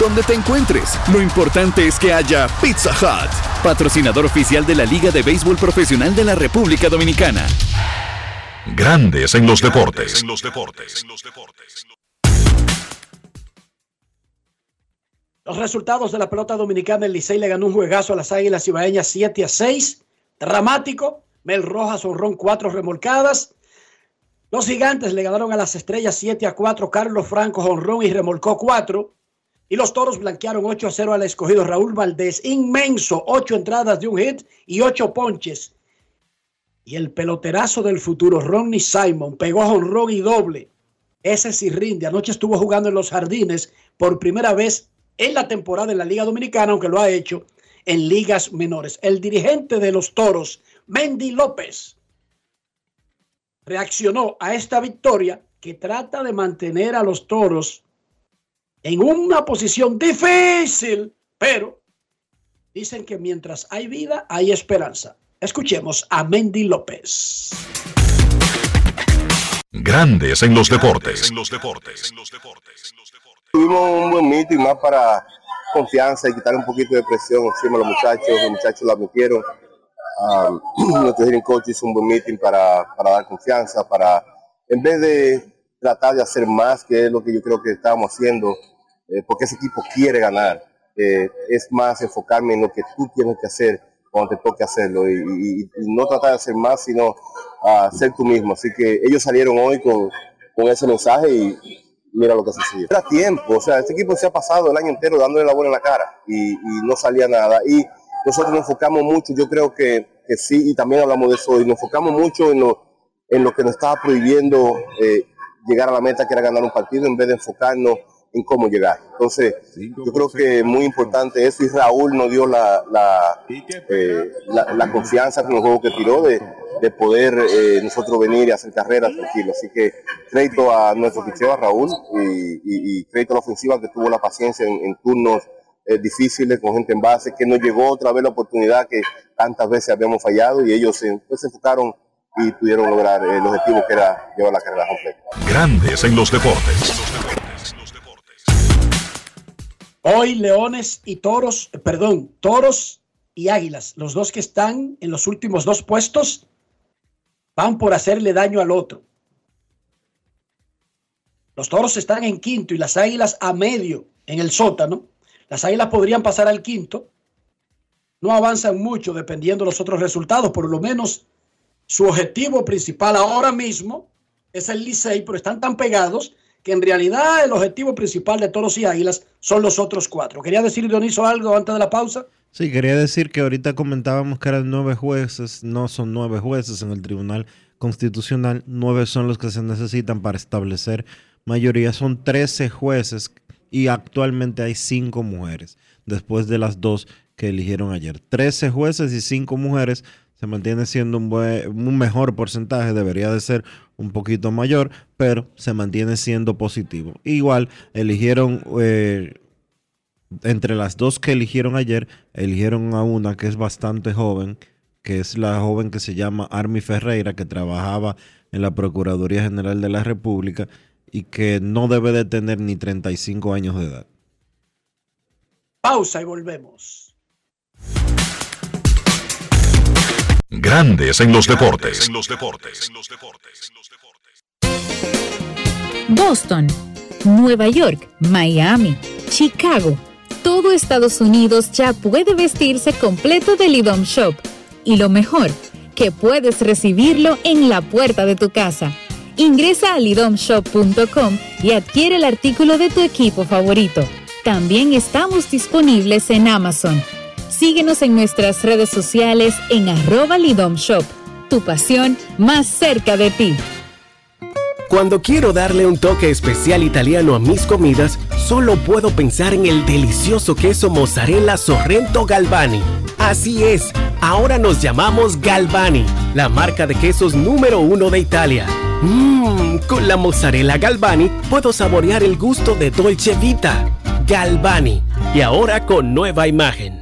Donde te encuentres, lo importante es que haya Pizza Hut, patrocinador oficial de la Liga de Béisbol Profesional de la República Dominicana. Grandes en los deportes. Los resultados de la pelota dominicana, el Licey le ganó un juegazo a las Águilas Ibaeñas 7 a 6. Dramático. Mel Rojas honrón cuatro remolcadas. Los gigantes le ganaron a las estrellas 7 a 4. Carlos Franco honrón y remolcó 4. Y los toros blanquearon 8 a 0 al escogido Raúl Valdés. Inmenso. 8 entradas de un hit y 8 ponches. Y el peloterazo del futuro, Ronnie Simon, pegó honrón y doble. Ese sí rinde. Anoche estuvo jugando en los jardines por primera vez en la temporada en la Liga Dominicana, aunque lo ha hecho en ligas menores. El dirigente de los toros, Mendy López, reaccionó a esta victoria que trata de mantener a los toros en una posición difícil, pero dicen que mientras hay vida, hay esperanza. Escuchemos a Mendy López. Grandes en los deportes. Tuvimos un buen meeting más para confianza y quitar un poquito de presión encima de los muchachos. Los muchachos la metieron. Um, nuestro hearing coach hizo un buen meeting para, para dar confianza, para, en vez de tratar de hacer más, que es lo que yo creo que estamos haciendo, eh, porque ese equipo quiere ganar, eh, es más enfocarme en lo que tú tienes que hacer cuando te toque hacerlo y, y- y no tratar de hacer más, sino ah, ser tú mismo. Así que ellos salieron hoy con, ese mensaje y mira lo que sucedió. Era tiempo, o sea, este equipo se ha pasado el año entero dándole la bola en la cara y, y no salía nada. Y nosotros nos enfocamos mucho, yo creo que, sí, y también hablamos de eso hoy, nos enfocamos mucho en lo, en lo que nos estaba prohibiendo eh, llegar a la meta, que era ganar un partido, en vez de enfocarnos en cómo llegar. Entonces, yo creo que es muy importante eso y Raúl nos dio la, la, eh, la, confianza con el juego que tiró de, de poder eh, nosotros venir y hacer carreras tranquilos. Así que crédito a nuestro picheo, a Raúl, y, crédito a la ofensiva que tuvo la paciencia en, turnos eh, difíciles con gente en base, que nos llegó otra vez la oportunidad que tantas veces habíamos fallado y ellos se, pues, se enfocaron y pudieron lograr el objetivo que era llevar la carrera completa. Grandes en los deportes. Hoy Leones y Toros, eh, perdón, Toros y Águilas, los dos que están en los últimos dos puestos, van por hacerle daño al otro. Los Toros están en quinto y las Águilas a medio en el sótano. Las Águilas podrían pasar al quinto. No avanzan mucho dependiendo de los otros resultados, por lo menos su objetivo principal ahora mismo es el Licey, pero están tan pegados que en realidad el objetivo principal de Toros y Águilas son los otros cuatro. ¿Quería decir, Dioniso, algo antes de la pausa? Sí, quería decir que ahorita comentábamos que eran nueve jueces, no son nueve jueces en el Tribunal Constitucional, nueve son los que se necesitan para establecer mayoría, son trece jueces y actualmente hay cinco mujeres, después de las dos que eligieron ayer. Trece jueces y cinco mujeres se mantiene siendo un, un mejor porcentaje, debería de ser un poquito mayor, pero se mantiene siendo positivo. Igual eligieron, eh, entre las dos que eligieron ayer, eligieron a una que es bastante joven, que es la joven que se llama Armi Ferreira, que trabajaba en la Procuraduría General de la República y que no debe de tener ni 35 años de edad. Pausa y volvemos. Grandes en los deportes. Boston, Nueva York, Miami, Chicago. Todo Estados Unidos ya puede vestirse completo del IDOM Shop. Y lo mejor, que puedes recibirlo en la puerta de tu casa. Ingresa a lidomshop.com y adquiere el artículo de tu equipo favorito. También estamos disponibles en Amazon. Síguenos en nuestras redes sociales en arroba Shop. Tu pasión más cerca de ti. Cuando quiero darle un toque especial italiano a mis comidas, solo puedo pensar en el delicioso queso mozzarella Sorrento Galvani. Así es, ahora nos llamamos Galvani, la marca de quesos número uno de Italia. Mmm, con la mozzarella Galvani puedo saborear el gusto de Dolce Vita. Galvani, y ahora con nueva imagen.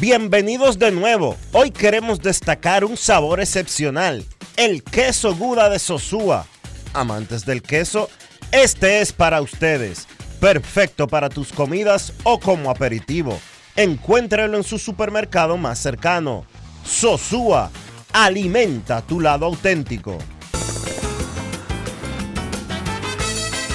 Bienvenidos de nuevo. Hoy queremos destacar un sabor excepcional, el queso Gouda de Sosúa. Amantes del queso, este es para ustedes. Perfecto para tus comidas o como aperitivo. Encuéntralo en su supermercado más cercano. Sosúa, alimenta tu lado auténtico.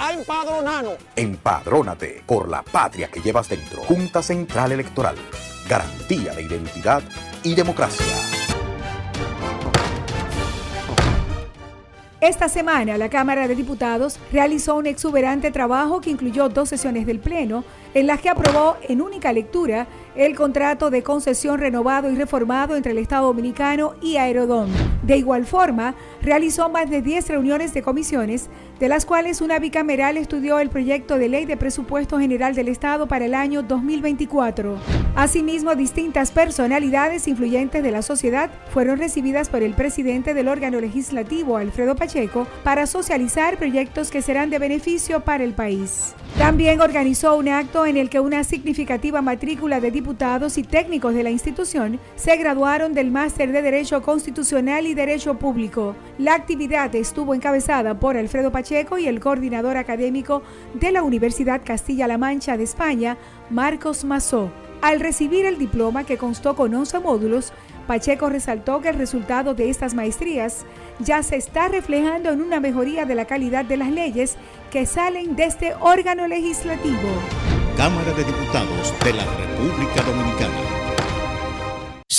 a empadronarnos. Empadrónate por la patria que llevas dentro. Junta Central Electoral. Garantía de identidad y democracia. Esta semana la Cámara de Diputados realizó un exuberante trabajo que incluyó dos sesiones del Pleno, en las que aprobó en única lectura el contrato de concesión renovado y reformado entre el Estado Dominicano y Aerodón. De igual forma, realizó más de 10 reuniones de comisiones, de las cuales una bicameral estudió el proyecto de ley de presupuesto general del Estado para el año 2024. Asimismo, distintas personalidades influyentes de la sociedad fueron recibidas por el presidente del órgano legislativo, Alfredo Pacheco, para socializar proyectos que serán de beneficio para el país. También organizó un acto en el que una significativa matrícula de diputados y técnicos de la institución se graduaron del máster de Derecho Constitucional y Derecho Público. La actividad estuvo encabezada por Alfredo Pacheco y el coordinador académico de la Universidad Castilla-La Mancha de España, Marcos Mazó. Al recibir el diploma que constó con 11 módulos, Pacheco resaltó que el resultado de estas maestrías ya se está reflejando en una mejoría de la calidad de las leyes que salen de este órgano legislativo. Cámara de Diputados de la República Dominicana.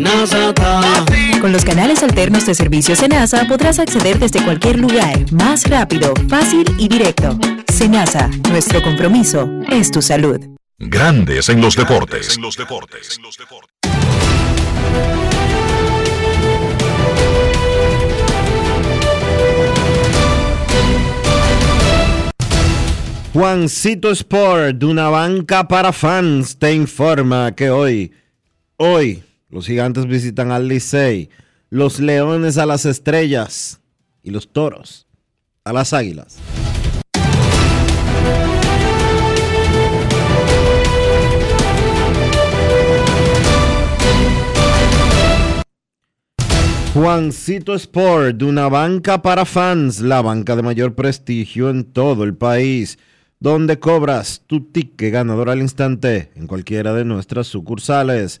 Senasa Con los canales alternos de servicio Senasa podrás acceder desde cualquier lugar, más rápido, fácil y directo. Senasa, nuestro compromiso es tu salud. Grandes en los deportes. Juancito Sport, de una banca para fans, te informa que hoy, hoy, los gigantes visitan al Licey, los leones a las estrellas y los toros a las águilas. Juancito Sport, una banca para fans, la banca de mayor prestigio en todo el país, donde cobras tu ticket ganador al instante en cualquiera de nuestras sucursales.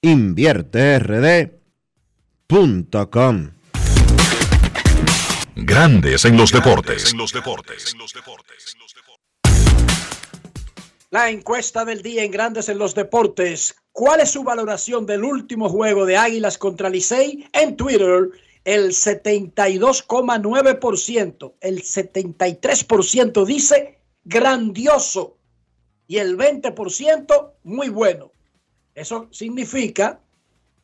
InvierteRD.com Grandes en los deportes. La encuesta del día en Grandes en los Deportes. ¿Cuál es su valoración del último juego de Águilas contra Licey? En Twitter, el 72,9%. El 73% dice grandioso. Y el 20% muy bueno. Eso significa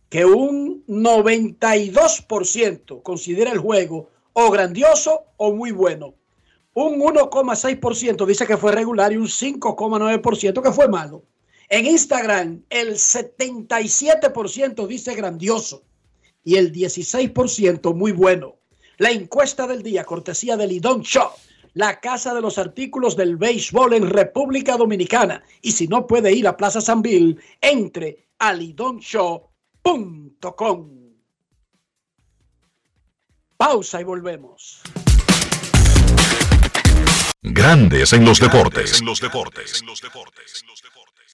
que un 92% considera el juego o grandioso o muy bueno. Un 1,6% dice que fue regular y un 5,9% que fue malo. En Instagram, el 77% dice grandioso y el 16% muy bueno. La encuesta del día, cortesía del Lidón Show, la casa de los artículos del béisbol en República Dominicana. Y si no puede ir a Plaza San Bill, entre a lidonshow.com. Pausa y volvemos. Grandes en los deportes.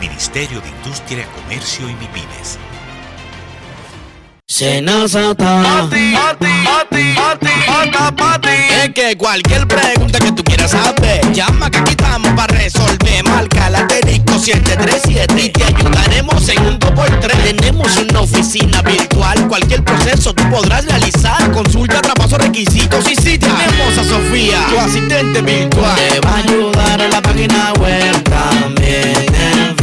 Ministerio de Industria, Comercio y MIPIMES. Senazata. Es que cualquier pregunta que tú quieras saber, llama que aquí estamos para resolver. Marca la 737 y te ayudaremos en un 2x3. Tenemos una oficina virtual, cualquier proceso tú podrás realizar. Consulta, traspaso, requisitos y si tenemos a Sofía, tu asistente virtual. Te va a ayudar en la página web también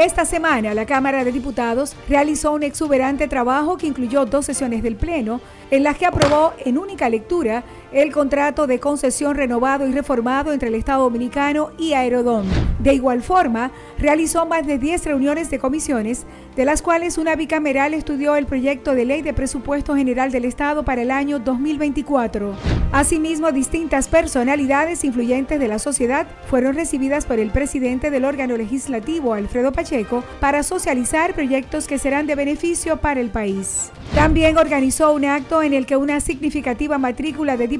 Esta semana la Cámara de Diputados realizó un exuberante trabajo que incluyó dos sesiones del Pleno en las que aprobó en única lectura el contrato de concesión renovado y reformado entre el Estado Dominicano y Aerodón. De igual forma, realizó más de 10 reuniones de comisiones, de las cuales una bicameral estudió el proyecto de ley de presupuesto general del Estado para el año 2024. Asimismo, distintas personalidades influyentes de la sociedad fueron recibidas por el presidente del órgano legislativo, Alfredo Pacheco, para socializar proyectos que serán de beneficio para el país. También organizó un acto en el que una significativa matrícula de diputados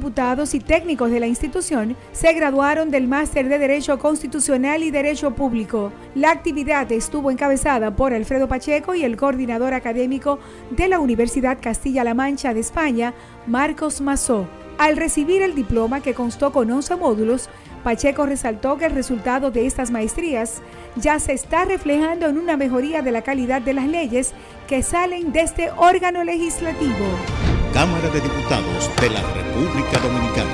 y técnicos de la institución se graduaron del Máster de Derecho Constitucional y Derecho Público. La actividad estuvo encabezada por Alfredo Pacheco y el coordinador académico de la Universidad Castilla-La Mancha de España, Marcos Mazó. Al recibir el diploma que constó con 11 módulos, Pacheco resaltó que el resultado de estas maestrías ya se está reflejando en una mejoría de la calidad de las leyes que salen de este órgano legislativo. Cámara de Diputados de la República Dominicana.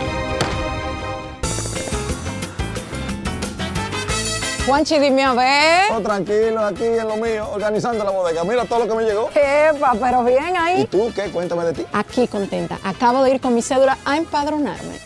Juanchi, dime a ver. Oh, tranquilo, aquí en lo mío, organizando la bodega. Mira todo lo que me llegó. Epa, pero bien ahí. ¿Y tú qué? Cuéntame de ti. Aquí contenta. Acabo de ir con mi cédula a empadronarme.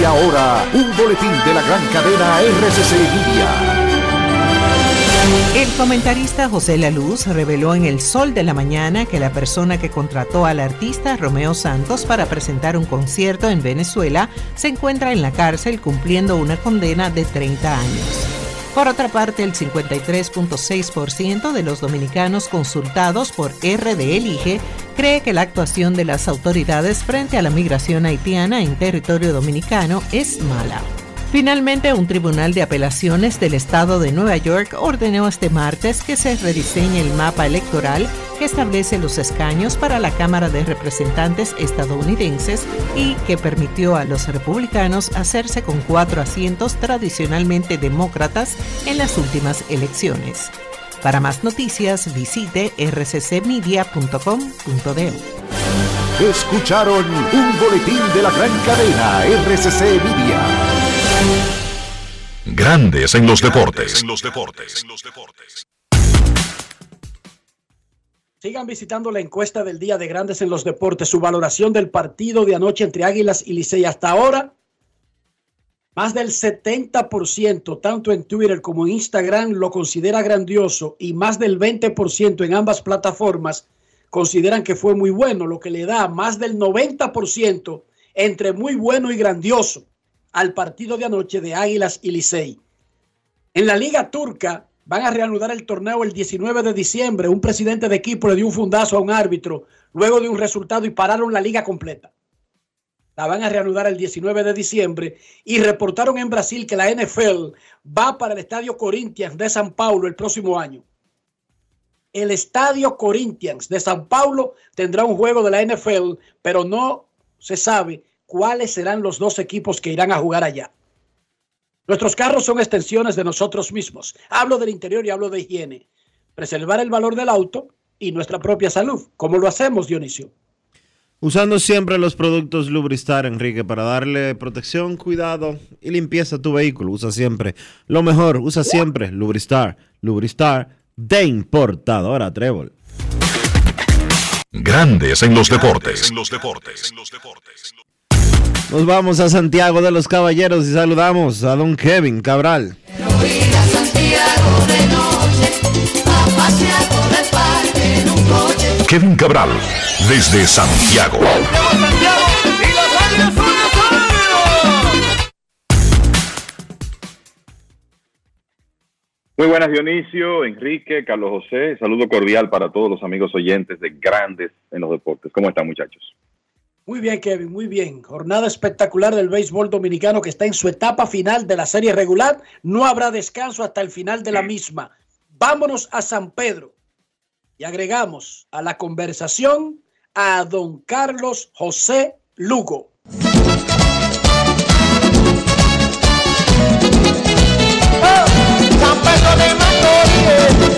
Y ahora, un boletín de la gran cadena RCC Media. El comentarista José La Luz reveló en El Sol de la Mañana que la persona que contrató al artista Romeo Santos para presentar un concierto en Venezuela se encuentra en la cárcel cumpliendo una condena de 30 años. Por otra parte, el 53.6% de los dominicanos consultados por RD Elige cree que la actuación de las autoridades frente a la migración haitiana en territorio dominicano es mala. Finalmente, un tribunal de apelaciones del estado de Nueva York ordenó este martes que se rediseñe el mapa electoral que establece los escaños para la Cámara de Representantes estadounidenses y que permitió a los republicanos hacerse con cuatro asientos tradicionalmente demócratas en las últimas elecciones. Para más noticias, visite rccmedia.com.de. Escucharon un boletín de la gran cadena RCC Media. Grandes en los deportes. Sigan visitando la encuesta del día de Grandes en los Deportes. Su valoración del partido de anoche entre Águilas y Licey hasta ahora. Más del 70%, tanto en Twitter como en Instagram, lo considera grandioso y más del 20% en ambas plataformas consideran que fue muy bueno, lo que le da más del 90% entre muy bueno y grandioso al partido de anoche de Águilas y Licey. En la Liga Turca van a reanudar el torneo el 19 de diciembre. Un presidente de equipo le dio un fundazo a un árbitro luego de un resultado y pararon la liga completa. La van a reanudar el 19 de diciembre y reportaron en Brasil que la NFL va para el Estadio Corinthians de San Paulo el próximo año. El Estadio Corinthians de San Paulo tendrá un juego de la NFL, pero no se sabe cuáles serán los dos equipos que irán a jugar allá. Nuestros carros son extensiones de nosotros mismos. Hablo del interior y hablo de higiene. Preservar el valor del auto y nuestra propia salud. ¿Cómo lo hacemos, Dionisio? Usando siempre los productos Lubristar, Enrique, para darle protección, cuidado y limpieza a tu vehículo. Usa siempre lo mejor, usa siempre Lubristar. Lubristar de importadora Trébol. Grandes en los deportes. Nos vamos a Santiago de los Caballeros y saludamos a don Kevin Cabral. Kevin Cabral, desde Santiago. Muy buenas Dionisio, Enrique, Carlos José, saludo cordial para todos los amigos oyentes de Grandes en los Deportes. ¿Cómo están muchachos? Muy bien, Kevin, muy bien. Jornada espectacular del béisbol dominicano que está en su etapa final de la serie regular. No habrá descanso hasta el final de la misma. Vámonos a San Pedro y agregamos a la conversación a don Carlos José Lugo.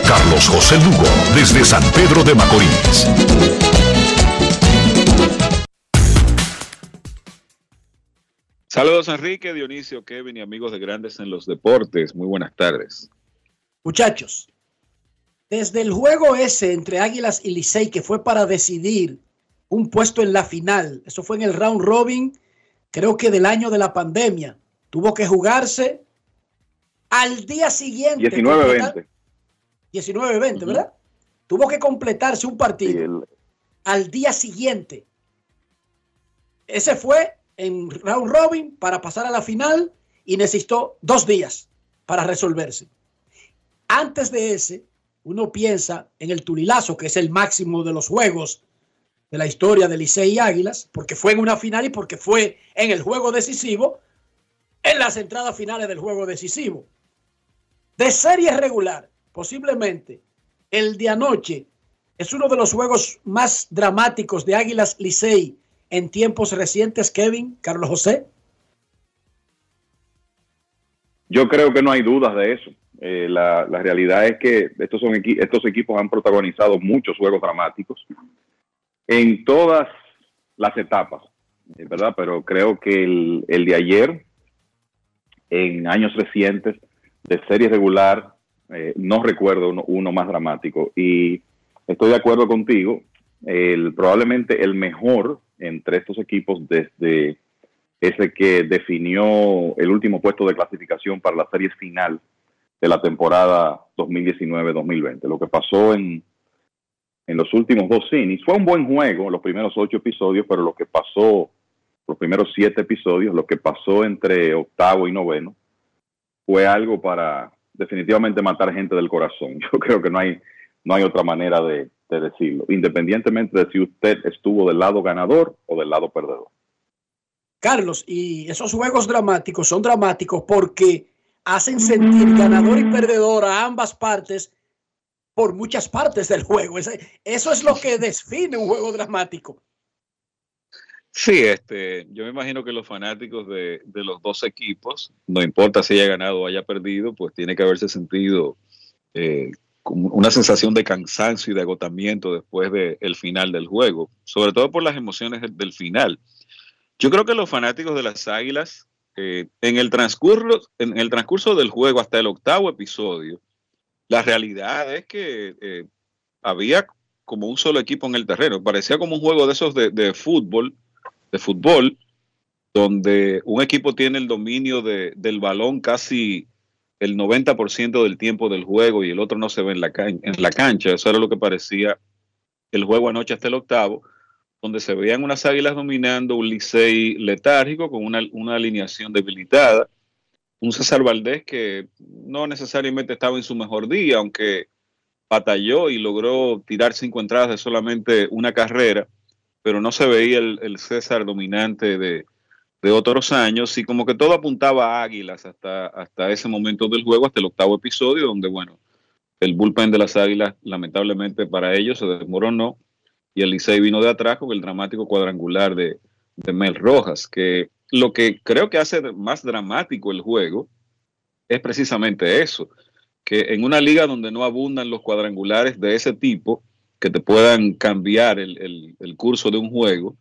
Carlos José Lugo, desde San Pedro de Macorís. Saludos Enrique, Dionisio, Kevin y amigos de Grandes en los Deportes. Muy buenas tardes. Muchachos, desde el juego ese entre Águilas y Licey que fue para decidir un puesto en la final, eso fue en el round robin, creo que del año de la pandemia, tuvo que jugarse al día siguiente. 19-20. 19-20, ¿verdad? Tuvo que completarse un partido al día siguiente. Ese fue en round robin para pasar a la final y necesitó dos días para resolverse. Antes de ese, uno piensa en el Tulilazo, que es el máximo de los juegos de la historia de Licey y Águilas, porque fue en una final y porque fue en el juego decisivo, en las entradas finales del juego decisivo. De serie regular, posiblemente el de anoche es uno de los juegos más dramáticos de Águilas Licey en tiempos recientes, Kevin, Carlos José. Yo creo que no hay dudas de eso. Eh, la, realidad es que estos, son estos equipos han protagonizado muchos juegos dramáticos en todas las etapas, ¿verdad? Pero creo que el, el de ayer, en años recientes, de serie regular, eh, no recuerdo uno, uno, más dramático. Y estoy de acuerdo contigo, el, probablemente el mejor entre estos equipos desde ese que definió el último puesto de clasificación para la serie final de la temporada 2019-2020. Lo que pasó en, en los últimos dos innings fue un buen juego, los primeros ocho episodios, pero lo que pasó, los primeros siete episodios, lo que pasó entre octavo y noveno, fue algo para definitivamente matar gente del corazón. Yo creo que no hay, no hay otra manera de, de decirlo, independientemente de si usted estuvo del lado ganador o del lado perdedor. Carlos, y esos juegos dramáticos son dramáticos porque hacen sentir ganador y perdedor a ambas partes por muchas partes del juego. Eso es lo que define un juego dramático. Sí, este, yo me imagino que los fanáticos de, de, los dos equipos, no importa si haya ganado o haya perdido, pues tiene que haberse sentido eh, una sensación de cansancio y de agotamiento después del final del juego, sobre todo por las emociones del, del, final. Yo creo que los fanáticos de las Águilas, eh, en, el transcurso, en el transcurso del juego hasta el octavo episodio, la realidad es que eh, había como un solo equipo en el terreno, parecía como un juego de esos de, de fútbol de fútbol, donde un equipo tiene el dominio de, del balón casi el 90% del tiempo del juego y el otro no se ve en la, cancha. Eso era lo que parecía el juego anoche hasta el octavo, donde se veían unas águilas dominando, un Licey letárgico con una, una alineación debilitada, un César Valdés que no necesariamente estaba en su mejor día, aunque batalló y logró tirar cinco entradas de solamente una carrera pero no se veía el César dominante de, de, otros años y como que todo apuntaba a Águilas hasta, hasta ese momento del juego, hasta el octavo episodio, donde, bueno, el bullpen de las Águilas, lamentablemente para ellos, se desmoronó y el vino de atrás con el dramático cuadrangular de, Mel Rojas, que lo que creo que hace más dramático el juego es precisamente eso, que en una liga donde no abundan los cuadrangulares de ese tipo, que te puedan cambiar el, el, curso de un juego,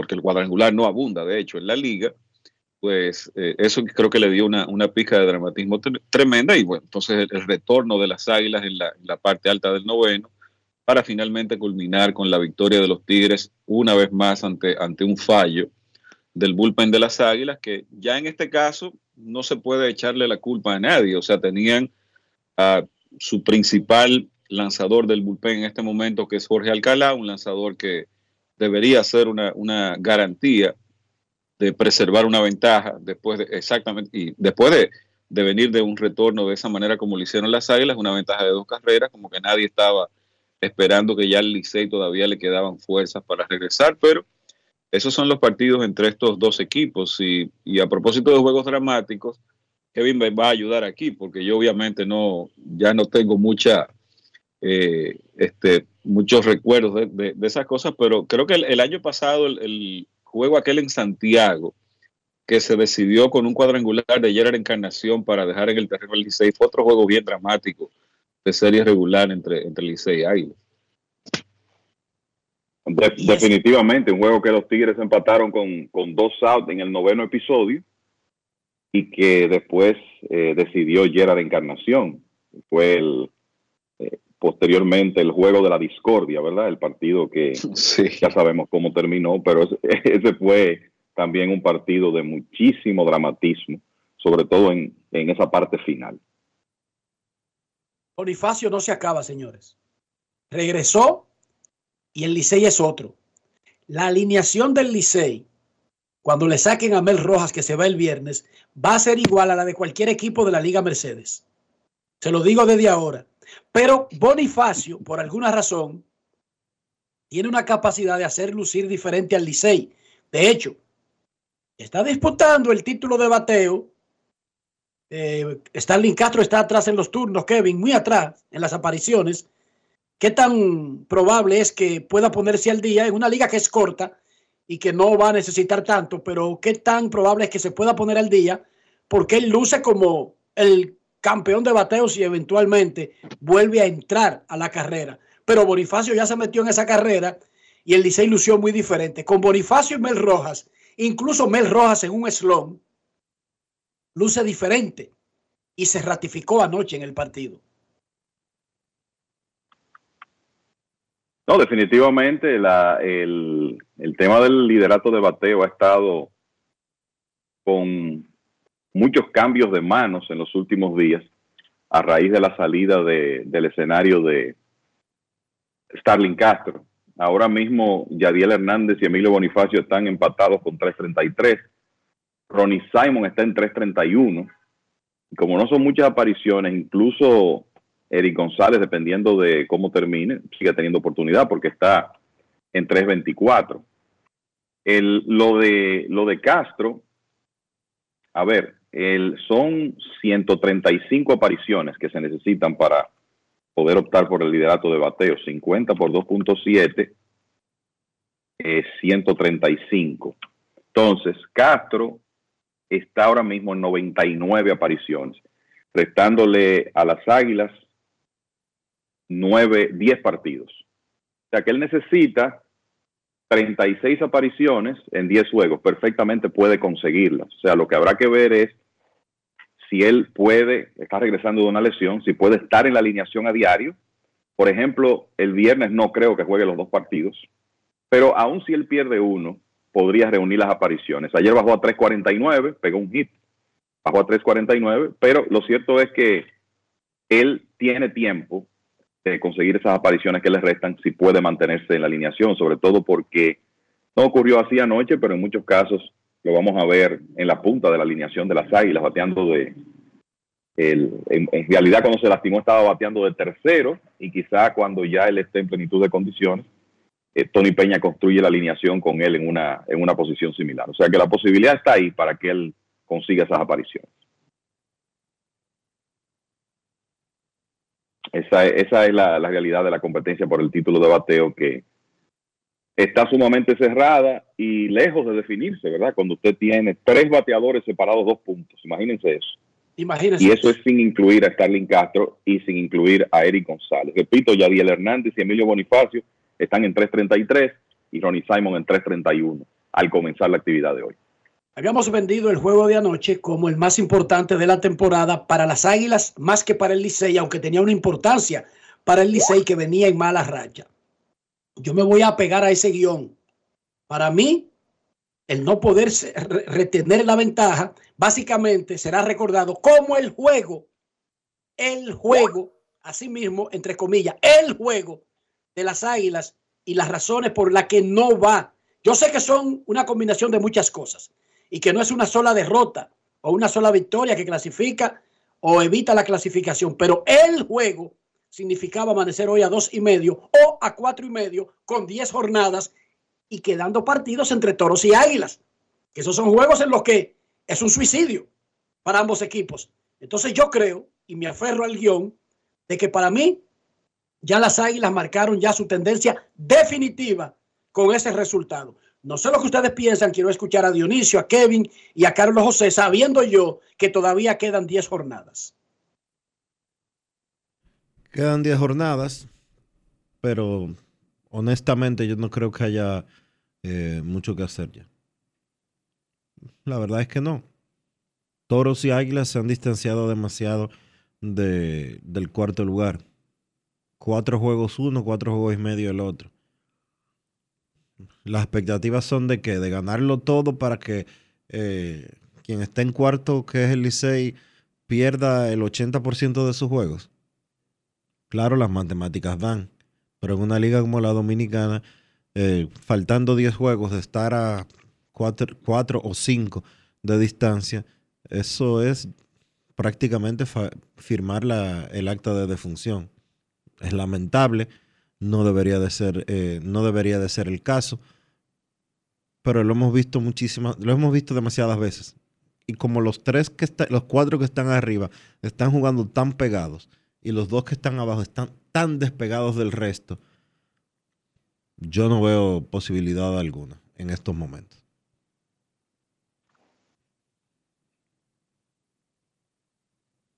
porque el cuadrangular no abunda, de hecho, en la liga, pues eh, eso creo que le dio una, una de dramatismo tremenda y bueno, entonces el, retorno de las águilas en la, en la, parte alta del noveno para finalmente culminar con la victoria de los Tigres una vez más ante, ante un fallo del bullpen de las Águilas, que ya en este caso no se puede echarle la culpa a nadie, o sea, tenían a su principal lanzador del bullpen en este momento, que es Jorge Alcalá, un lanzador que debería ser una, una garantía de preservar una ventaja después de, exactamente, y después de, de venir de un retorno de esa manera como lo hicieron las Águilas, una ventaja de dos carreras, como que nadie estaba esperando que ya al Licey todavía le quedaban fuerzas para regresar, pero esos son los partidos entre estos dos equipos. Y, y a propósito de juegos dramáticos, Kevin me va a ayudar aquí, porque yo obviamente no, ya no tengo mucha, eh, este, muchos recuerdos de, de, de, esas cosas, pero creo que el, el año pasado el, el, juego aquel en Santiago, que se decidió con un cuadrangular de Gerard Encarnación para dejar en el terreno el Licey, fue otro juego bien dramático de serie regular entre, entre Licey y Águilas. De, definitivamente, un juego que los Tigres empataron con, con dos outs en el noveno episodio y que después eh, decidió Gerard Encarnación. Fue el, posteriormente el juego de la discordia, ¿verdad? El partido que sí. ya sabemos cómo terminó, pero ese, fue también un partido de muchísimo dramatismo, sobre todo en, en esa parte final. Bonifacio no se acaba, señores. Regresó y el Licey es otro. La alineación del Licey, cuando le saquen a Mel Rojas, que se va el viernes, va a ser igual a la de cualquier equipo de la Liga Mercedes. Se lo digo desde ahora. Pero Bonifacio, por alguna razón, tiene una capacidad de hacer lucir diferente al Licey. De hecho, está disputando el título de bateo. Eh, Castro está atrás en los turnos, Kevin, muy atrás en las apariciones. ¿Qué tan probable es que pueda ponerse al día en una liga que es corta y que no va a necesitar tanto? Pero ¿qué tan probable es que se pueda poner al día? Porque él luce como el campeón de bateos y eventualmente vuelve a entrar a la carrera. Pero Bonifacio ya se metió en esa carrera y el Licey lució muy diferente. Con Bonifacio y Mel Rojas, incluso Mel Rojas en un slon, luce diferente y se ratificó anoche en el partido. No, definitivamente la, el, el tema del liderato de bateo ha estado con muchos cambios de manos en los últimos días a raíz de la salida de, del escenario de Starling Castro. Ahora mismo Yadiel Hernández y Emilio Bonifacio están empatados con 3.33. Ronnie Simon está en 3.31. Y como no son muchas apariciones, incluso Eric González, dependiendo de cómo termine, sigue teniendo oportunidad porque está en 3.24. El, lo, de, lo de Castro, a ver, el, son 135 apariciones que se necesitan para poder optar por el liderato de bateo. 50 por 2.7 es 135. Entonces, Castro está ahora mismo en 99 apariciones, restándole a las Águilas 9, 10 partidos. O sea que él necesita 36 apariciones en 10 juegos, perfectamente puede conseguirlas. O sea, lo que habrá que ver es si él puede, está regresando de una lesión, si puede estar en la alineación a diario. Por ejemplo, el viernes no creo que juegue los dos partidos, pero aún si él pierde uno, podría reunir las apariciones. Ayer bajó a 3.49, pegó un hit, bajó a 3.49, pero lo cierto es que él tiene tiempo de conseguir esas apariciones que le restan si puede mantenerse en la alineación, sobre todo porque no ocurrió así anoche, pero en muchos casos lo vamos a ver en la punta de la alineación de las águilas, bateando de. El, en, en, realidad, cuando se lastimó, estaba bateando de tercero y quizá cuando ya él esté en plenitud de condiciones, eh, Tony Peña construye la alineación con él en una, en una posición similar. O sea que la posibilidad está ahí para que él consiga esas apariciones. Esa, esa es la, la realidad de la competencia por el título de bateo que, está sumamente cerrada y lejos de definirse, ¿verdad? Cuando usted tiene tres bateadores separados dos puntos, imagínense eso. Imagínense. Y eso es sin incluir a Starling Castro y sin incluir a Eric González. Repito, Yadiel Hernández y Emilio Bonifacio están en 3.33 y Ronnie Simon en 3.31 al comenzar la actividad de hoy. Habíamos vendido el juego de anoche como el más importante de la temporada para las Águilas, más que para el Licey, aunque tenía una importancia para el Licey que venía en mala racha. Yo me voy a pegar a ese guion. Para mí, el no poder retener la ventaja, básicamente será recordado como el juego, el juego, así mismo, entre comillas, el juego de las águilas y las razones por las que no va. Yo sé que son una combinación de muchas cosas y que no es una sola derrota o una sola victoria que clasifica o evita la clasificación, pero el juego significaba amanecer hoy a dos y medio o a cuatro y medio con diez jornadas y quedando partidos entre toros y águilas. Que esos son juegos en los que es un suicidio para ambos equipos. Entonces yo creo, y me aferro al guion, de que para mí ya las águilas marcaron ya su tendencia definitiva con ese resultado. No sé lo que ustedes piensan, quiero escuchar a Dionisio, a Kevin y a Carlos José, sabiendo yo que todavía quedan 10 jornadas. Quedan 10 jornadas, pero honestamente yo no creo que haya eh, mucho que hacer ya. La verdad es que no. Toros y Águilas se han distanciado demasiado de, del cuarto lugar. Cuatro juegos uno, cuatro juegos y medio el otro. Las expectativas son de que de ganarlo todo para que eh, quien esté en cuarto, que es el Licey, pierda el 80% de sus juegos. Claro, las matemáticas dan, pero en una liga como la dominicana, eh, faltando 10 juegos de estar a 4, o 5 de distancia, eso es prácticamente firmar el acta de defunción. Es lamentable, no debería de ser, eh, no debería de ser el caso, pero lo hemos visto muchísimas, lo hemos visto demasiadas veces. Y como los tres que están, los cuatro que están arriba están jugando tan pegados y los dos que están abajo están tan despegados del resto, yo no veo posibilidad alguna en estos momentos.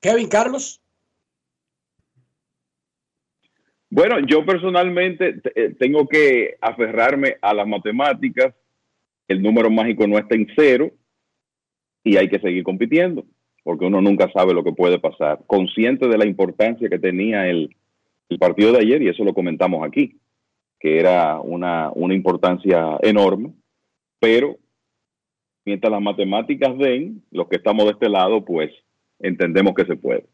Kevin Carlos. Bueno, yo personalmente eh, tengo que aferrarme a las matemáticas. El número mágico no está en cero y hay que seguir compitiendo, porque uno nunca sabe lo que puede pasar. Consciente de la importancia que tenía el, partido de ayer, y eso lo comentamos aquí, que era una, una importancia enorme, pero mientras las matemáticas den, los que estamos de este lado, pues entendemos que se puede.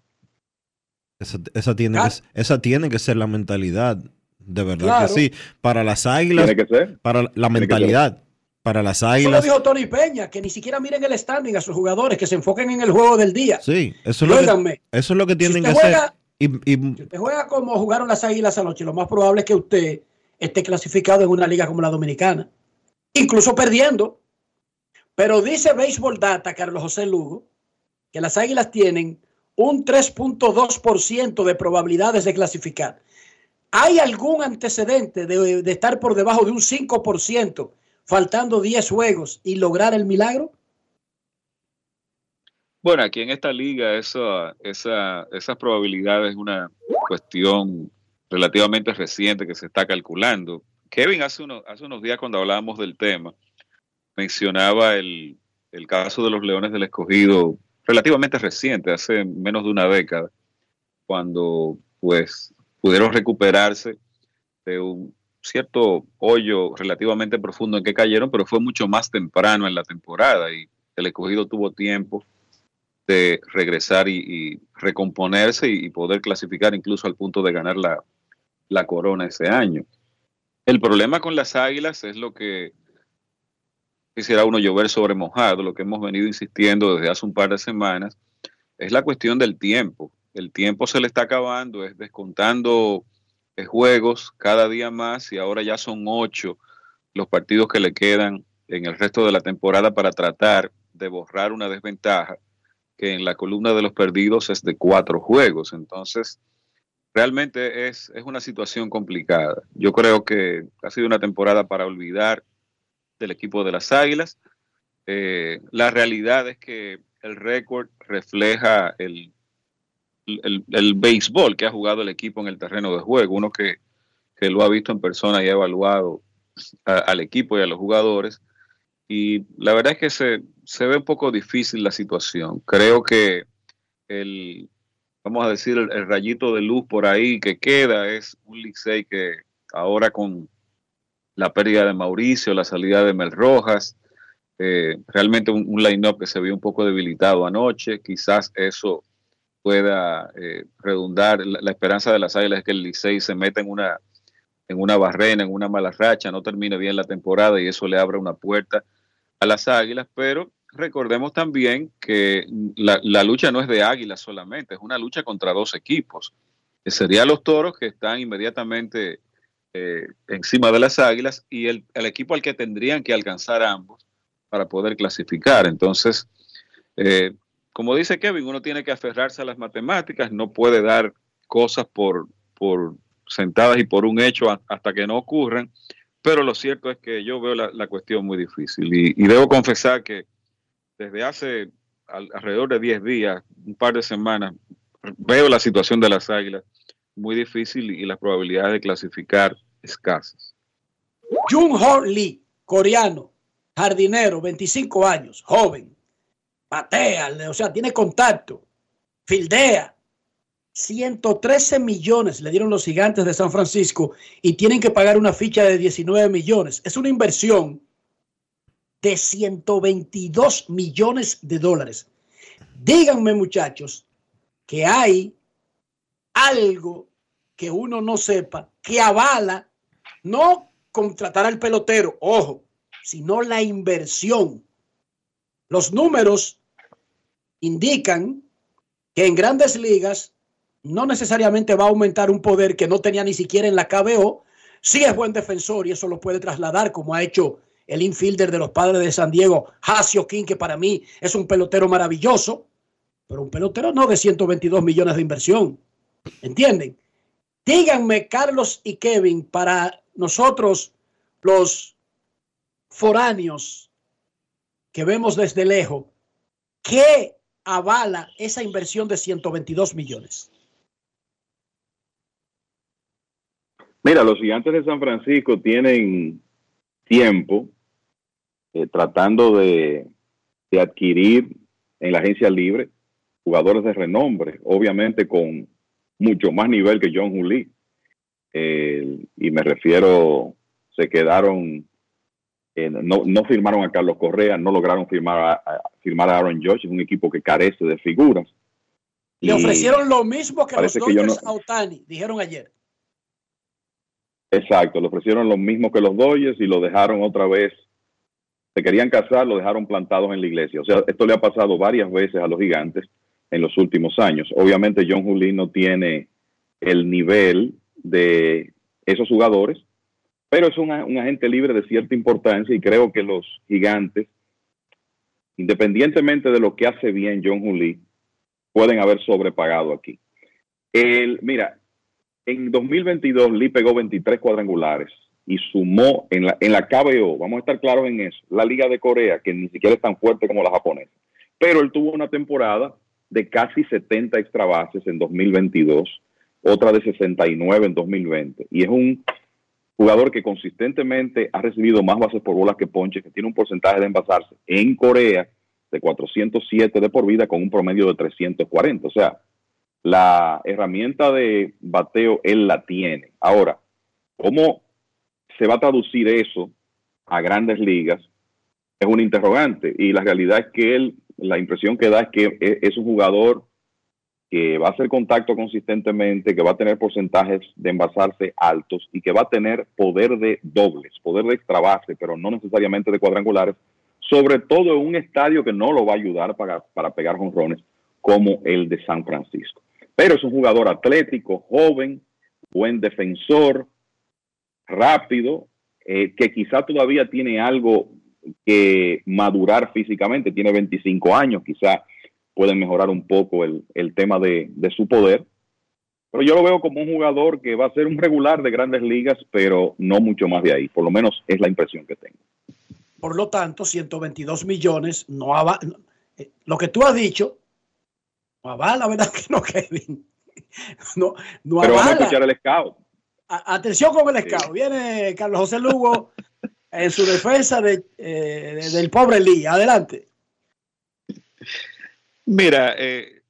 Esa, tiene, que, esa tiene que ser la mentalidad, de verdad que sí. Para las águilas, tiene que ser. para la mentalidad, para las águilas. Eso lo dijo Tony Peña, que ni siquiera miren el standing a sus jugadores, que se enfoquen en el juego del día. Sí, eso es, lo que, eso es lo que tienen que hacer. Y, Si usted juega como jugaron las águilas anoche, lo más probable es que usted esté clasificado en una liga como la dominicana, incluso perdiendo. Pero dice Baseball Data, Carlos José Lugo, que las águilas tienen un 3.2% de probabilidades de clasificar. ¿Hay algún antecedente de, estar por debajo de un 5%, faltando 10 juegos y lograr el milagro? Bueno, aquí en esta liga esa, esa, esa probabilidad es una cuestión relativamente reciente que se está calculando. Kevin hace, uno, hace unos días cuando hablábamos del tema mencionaba el caso de los Leones del Escogido relativamente reciente, hace menos de una década, cuando pues pudieron recuperarse de un cierto hoyo relativamente profundo en que cayeron, pero fue mucho más temprano en la temporada y el escogido tuvo tiempo de regresar y, recomponerse y, poder clasificar incluso al punto de ganar la, la corona ese año. El problema con las águilas es lo que quisiera uno llover sobre mojado, lo que hemos venido insistiendo desde hace un par de semanas, es la cuestión del tiempo. El tiempo se le está acabando, es descontando eh, juegos cada día más y ahora ya son ocho los partidos que le quedan en el resto de la temporada para tratar de borrar una desventaja que en la columna de los perdidos es de cuatro juegos. Entonces, realmente es, es una situación complicada. Yo creo que ha sido una temporada para olvidar del equipo de las Águilas. Eh, la realidad es que el récord refleja el, el, béisbol que ha jugado el equipo en el terreno de juego, uno que, lo ha visto en persona y ha evaluado al equipo y a los jugadores. Y la verdad es que se, se ve un poco difícil la situación. Creo que el, vamos a decir, el, el rayito de luz por ahí que queda es un Licey que ahora con la pérdida de Mauricio, la salida de Mel Rojas, eh, realmente un, un line-up que se vio un poco debilitado anoche, quizás eso pueda eh, redundar, la, la esperanza de las águilas es que el Licey se meta en una, en una barrena, en una mala racha, no termine bien la temporada y eso le abre una puerta a las águilas, pero recordemos también que la, la lucha no es de águilas solamente, es una lucha contra dos equipos, que serían los toros que están inmediatamente eh, encima de las águilas y el, equipo al que tendrían que alcanzar ambos para poder clasificar. Entonces, eh, como dice Kevin, uno tiene que aferrarse a las matemáticas, no puede dar cosas por, por sentadas y por un hecho hasta que no ocurran, pero lo cierto es que yo veo la, cuestión muy difícil y, debo confesar que desde hace al, alrededor de 10 días, un par de semanas, veo la situación de las águilas muy difícil y las probabilidades de clasificar escasas. Jung Ho Lee, coreano, jardinero, 25 años, joven, patea, o sea, tiene contacto, fildea. 113 millones le dieron los gigantes de San Francisco y tienen que pagar una ficha de 19 millones. Es una inversión de 122 millones de dólares. Díganme, muchachos, que hay algo que uno no sepa que avala no contratar al pelotero, ojo, sino la inversión. Los números indican que en grandes ligas no necesariamente va a aumentar un poder que no tenía ni siquiera en la KBO. Sí es buen defensor y eso lo puede trasladar como ha hecho el infielder de los padres de San Diego, Hasio King, que para mí es un pelotero maravilloso, pero un pelotero no de 122 millones de inversión. ¿Entienden? Díganme, Carlos y Kevin, para nosotros los foráneos que vemos desde lejos, ¿qué avala esa inversión de 122 millones? Mira, los gigantes de San Francisco tienen tiempo eh, tratando de, de, adquirir en la agencia libre jugadores de renombre, obviamente con mucho más nivel que John Juli. Eh, y me refiero, se quedaron, eh, no, no, firmaron a Carlos Correa, no lograron firmar a, a, firmar a Aaron Josh, es un equipo que carece de figuras. Le ofrecieron lo mismo que los Dodgers no, a Otani, dijeron ayer. Exacto, le ofrecieron lo mismo que los Dodgers y lo dejaron otra vez. Se querían casar, lo dejaron plantados en la iglesia. O sea, esto le ha pasado varias veces a los gigantes en los últimos años. Obviamente John Juli no tiene el nivel de esos jugadores, pero es un, agente libre de cierta importancia y creo que los gigantes, independientemente de lo que hace bien John Juli, pueden haber sobrepagado aquí. El, mira, en 2022 Lee pegó 23 cuadrangulares y sumó en la, en la KBO, vamos a estar claros en eso, la Liga de Corea, que ni siquiera es tan fuerte como la japonesa. Pero él tuvo una temporada de casi 70 extra bases en 2022, otra de 69 en 2020. Y es un jugador que consistentemente ha recibido más bases por bolas que ponches, que tiene un porcentaje de envasarse en Corea de 407 de por vida con un promedio de 340. O sea, la herramienta de bateo él la tiene. Ahora, ¿cómo se va a traducir eso a grandes ligas? Es un interrogante y la realidad es que él la impresión que da es que es un jugador que va a hacer contacto consistentemente, que va a tener porcentajes de envasarse altos y que va a tener poder de dobles, poder de extra base, pero no necesariamente de cuadrangulares, sobre todo en un estadio que no lo va a ayudar para, para pegar jonrones como el de San Francisco. Pero es un jugador atlético, joven, buen defensor, rápido, eh, que quizá todavía tiene algo que madurar físicamente, tiene 25 años, quizá pueden mejorar un poco el, el tema de, de, su poder. Pero yo lo veo como un jugador que va a ser un regular de grandes ligas, pero no mucho más de ahí. Por lo menos es la impresión que tengo. Por lo tanto, 122 millones no avala. Eh, lo que tú has dicho, no avala, ¿verdad que no, Kevin? No, no pero vamos a escuchar el scout. A, atención con el scout. Sí. Viene Carlos José Lugo en su defensa de, eh, del pobre Lee. Adelante. Mira, eh,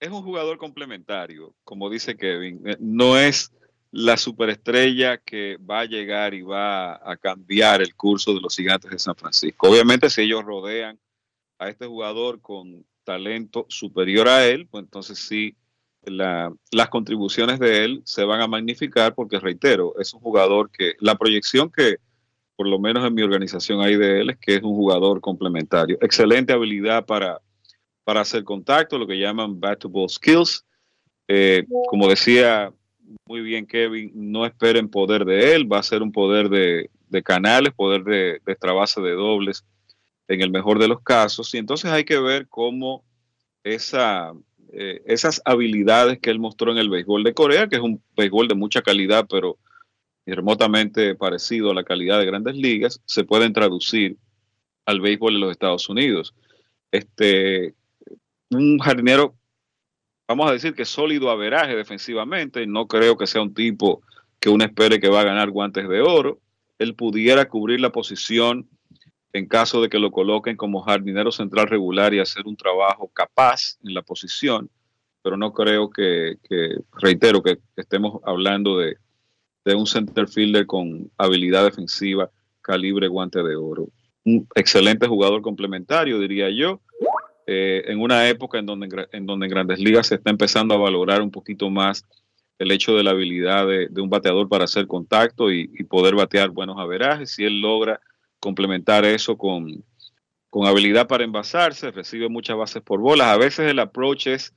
es un jugador complementario, como dice Kevin. Eh, No es la superestrella que va a llegar y va a cambiar el curso de los gigantes de San Francisco. Obviamente, si ellos rodean a este jugador con talento superior a él, pues entonces sí, la- las contribuciones de él se van a magnificar porque, reitero, es un jugador que la proyección que por lo menos en mi organización hay de él es que es un jugador complementario. Excelente habilidad para, para hacer contacto, lo que llaman bat-to-ball skills. Eh, como decía muy bien Kevin, no esperen poder de él, va a ser un poder de, canales, poder de, de de dobles en el mejor de los casos. Y entonces hay que ver cómo esa, eh, esas habilidades que él mostró en el béisbol de Corea, que es un béisbol de mucha calidad, pero remotamente parecido a la calidad de grandes ligas, se pueden traducir al béisbol de los Estados Unidos. Este, un jardinero, vamos a decir que sólido averaje defensivamente, no creo que sea un tipo que uno espere que va a ganar guantes de oro. Él pudiera cubrir la posición en caso de que lo coloquen como jardinero central regular y hacer un trabajo capaz en la posición, pero no creo que, que reitero, que estemos hablando de, de un center fielder con habilidad defensiva, calibre guante de oro. Un excelente jugador complementario, diría yo, eh, en una época en donde, en donde grandes ligas se está empezando a valorar un poquito más el hecho de la habilidad de, un bateador para hacer contacto y, y poder batear buenos averajes. Si él logra complementar eso con, con habilidad para envasarse, recibe muchas bases por bolas. A veces el approach es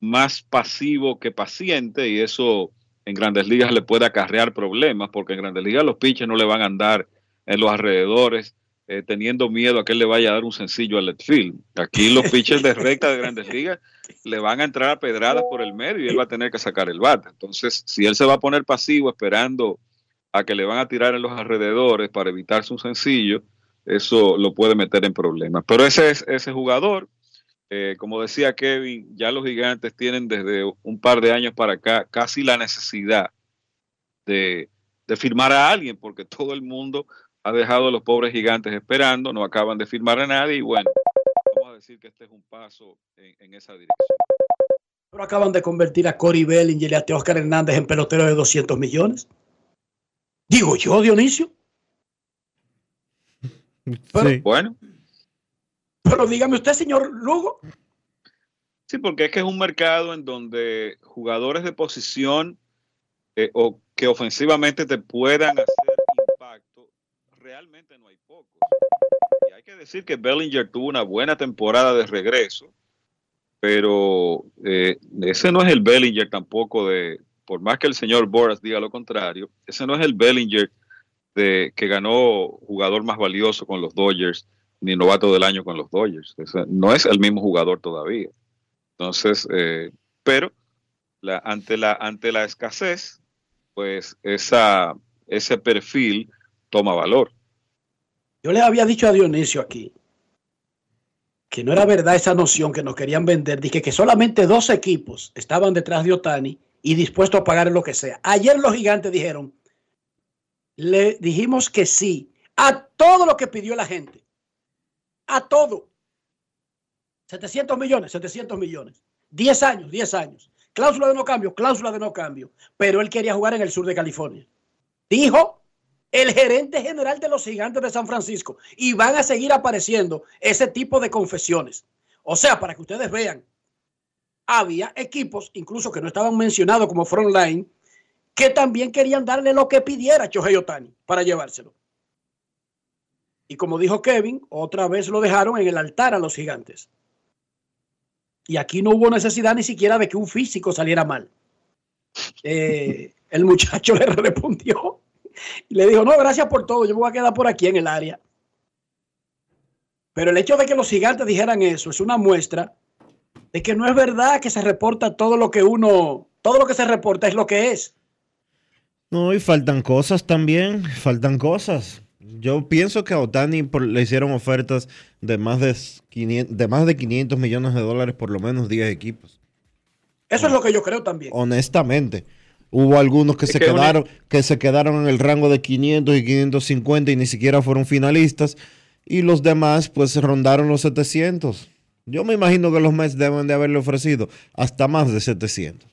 más pasivo que paciente y eso en grandes ligas le puede acarrear problemas porque en grandes ligas los pitchers no le van a andar en los alrededores eh, teniendo miedo a que él le vaya a dar un sencillo al left field. Aquí los pitchers de recta de grandes ligas le van a entrar a pedradas por el medio y él va a tener que sacar el bate. Entonces, si él se va a poner pasivo esperando a que le van a tirar en los alrededores para evitarse un sencillo, eso lo puede meter en problemas. Pero ese es ese jugador. Eh, como decía Kevin, ya los gigantes tienen desde un par de años para acá casi la necesidad de, de firmar a alguien, porque todo el mundo ha dejado a los pobres gigantes esperando, no acaban de firmar a nadie y bueno, vamos a decir que este es un paso en, en esa dirección. Pero acaban de convertir a Cory Bellinger y a Oscar Hernández en peloteros de 200 millones. Digo yo, Dionisio. Pero, Bueno, Pero dígame usted, señor Lugo. sí, porque es que es un mercado en donde jugadores de posición eh, o que ofensivamente te puedan hacer impacto, realmente no hay pocos. Y hay que decir que Bellinger tuvo una buena temporada de regreso, pero eh, ese no es el Bellinger tampoco de, por más que el señor Boras diga lo contrario, ese no es el Bellinger de, que ganó jugador más valioso con los Dodgers, ni novato del año con los Dodgers. No es el mismo jugador todavía. Entonces, eh, pero la, ante, la, ante la escasez, pues esa, ese perfil toma valor. Yo le había dicho a Dionisio aquí que no era verdad esa noción que nos querían vender. Dije que solamente dos equipos estaban detrás de Otani y dispuestos a pagar lo que sea. Ayer los gigantes dijeron, le dijimos que sí a todo lo que pidió la gente. A todo. 700 millones, 700 millones. 10 años, 10 años. Cláusula de no cambio, cláusula de no cambio. Pero él quería jugar en el sur de California. Dijo el gerente general de los gigantes de San Francisco. Y van a seguir apareciendo ese tipo de confesiones. O sea, para que ustedes vean, había equipos, incluso que no estaban mencionados como frontline, que también querían darle lo que pidiera Chohei Otani para llevárselo. Y como dijo Kevin, otra vez lo dejaron en el altar a los gigantes. Y aquí no hubo necesidad ni siquiera de que un físico saliera mal. Eh, el muchacho le respondió y le dijo, no, gracias por todo, yo me voy a quedar por aquí en el área. Pero el hecho de que los gigantes dijeran eso es una muestra de que no es verdad que se reporta todo lo que uno, todo lo que se reporta es lo que es. No, y faltan cosas también, faltan cosas. Yo pienso que a Otani por- le hicieron ofertas de más de 500, de más de 500 millones de dólares por lo menos 10 equipos. Eso es lo que yo creo también. Honestamente, hubo algunos que Es se que una- quedaron que se quedaron en el rango de 500 y 550 y ni siquiera fueron finalistas y los demás pues rondaron los 700. Yo me imagino que los Mets deben de haberle ofrecido hasta más de 700.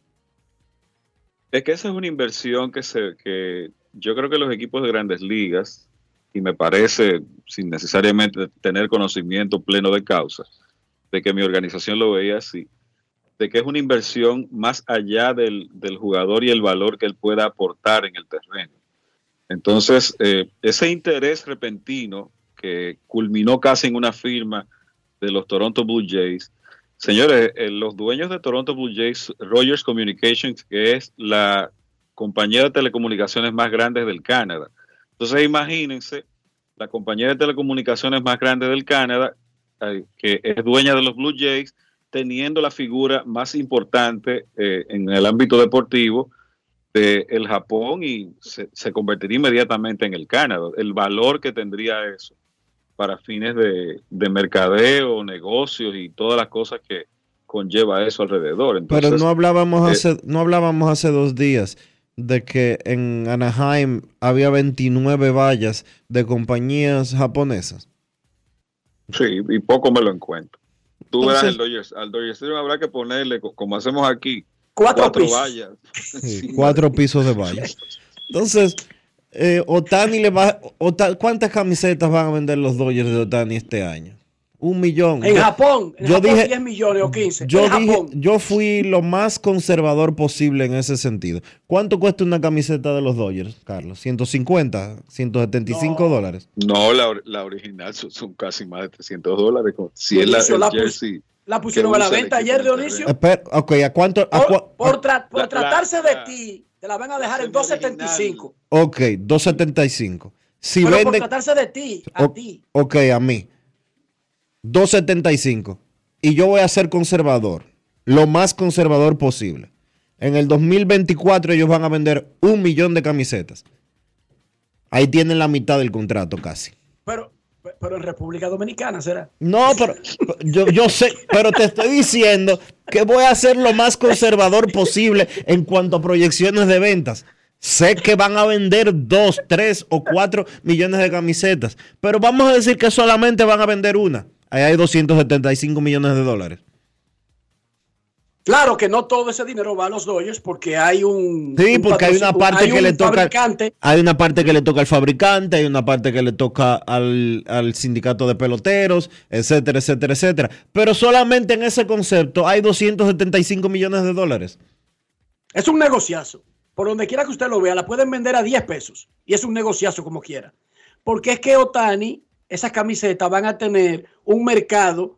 Es que esa es una inversión que se que yo creo que los equipos de grandes ligas y me parece sin necesariamente tener conocimiento pleno de causa de que mi organización lo veía así, de que es una inversión más allá del, del jugador y el valor que él pueda aportar en el terreno. Entonces, eh, ese interés repentino que culminó casi en una firma de los Toronto Blue Jays, señores, eh, los dueños de Toronto Blue Jays, Rogers Communications, que es la compañía de telecomunicaciones más grande del Canadá. Entonces, imagínense, la compañía de telecomunicaciones más grande del Canadá, eh, que es dueña de los Blue Jays, teniendo la figura más importante eh, en el ámbito deportivo de el Japón y se, se convertiría inmediatamente en el Canadá. El valor que tendría eso para fines de, de mercadeo, negocios y todas las cosas que conlleva eso alrededor. Entonces, Pero no hablábamos, eh, hace, no hablábamos hace dos días de que en Anaheim había 29 vallas de compañías japonesas. Sí, y poco me lo encuentro. Tú verás Entonces- el Dodgers, al Dodgers Stadium habrá que ponerle, co- como hacemos aquí, Cuatro pisos. vallas. Sí, cuatro pisos de vallas. Entonces, eh, Otani le va. Ota- ¿Cuántas camisetas van a vender los Dodgers de Otani este año? Un millón. En Yo- Japón, en yo Japón dije- 10 millones o 15. Yo, en dije, Japón. yo fui lo más conservador posible en ese sentido. ¿Cuánto cuesta una camiseta de los Dodgers, Carlos? ¿150? ¿175 dólares? No, la, la original son, son casi más de 300 dólares. Si es la, la jersey. La pusieron a la venta ayer, Dionisio. Espera, ok, ¿a cuánto? a cua- Por, tra- por La- tratarse la- de ti, te la van a dejar en 2.75. ok, 275. Si Pero por tratarse de ti, a O- ti. Ok, a mí. 275. Y yo voy a ser conservador. Lo más conservador posible. En el 2024 ellos van a vender un millón de camisetas. Ahí tienen la mitad del contrato casi. Pero, pero en República Dominicana será. No, pero yo, yo sé, pero te estoy diciendo que voy a ser lo más conservador posible en cuanto a proyecciones de ventas. Sé que van a vender dos, tres o cuatro millones de camisetas, pero vamos a decir que solamente van a vender una. Ahí hay 275 millones de dólares. Claro que no todo ese dinero va a los Dodgers porque hay un. Sí, un porque hay una parte hay que le toca. fabricante. Hay una parte que le toca al fabricante, hay una parte que le toca al, al sindicato de peloteros, etcétera, etcétera, etcétera. Pero solamente en ese concepto hay 275 millones de dólares. Es un negociazo. Por donde quiera que usted lo vea, la pueden vender a 10 pesos. Y es un negociazo como quiera. Porque es que Otani, esas camisetas van a tener un mercado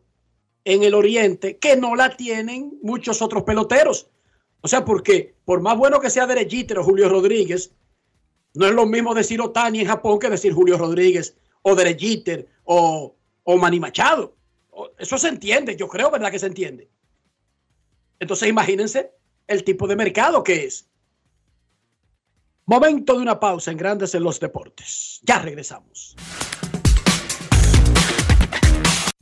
en el oriente que no la tienen muchos otros peloteros. O sea, porque por más bueno que sea Derechiter o Julio Rodríguez, no es lo mismo decir Otani en Japón que decir Julio Rodríguez o Derechiter o, o Manny Machado. Eso se entiende, yo creo, ¿verdad que se entiende? Entonces imagínense el tipo de mercado que es. Momento de una pausa en Grandes en los Deportes. Ya regresamos.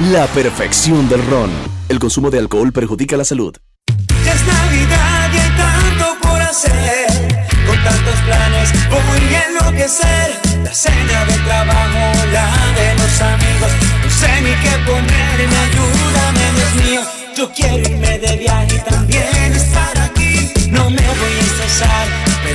la perfección del ron. El consumo de alcohol perjudica la salud. Ya es Navidad y hay tanto por hacer. Con tantos planes voy a enloquecer. La cena del trabajo, la de los amigos. No sé ni qué ponerme, ayúdame, Dios mío. Yo quiero irme de viaje y también estar aquí. No me voy a estresar,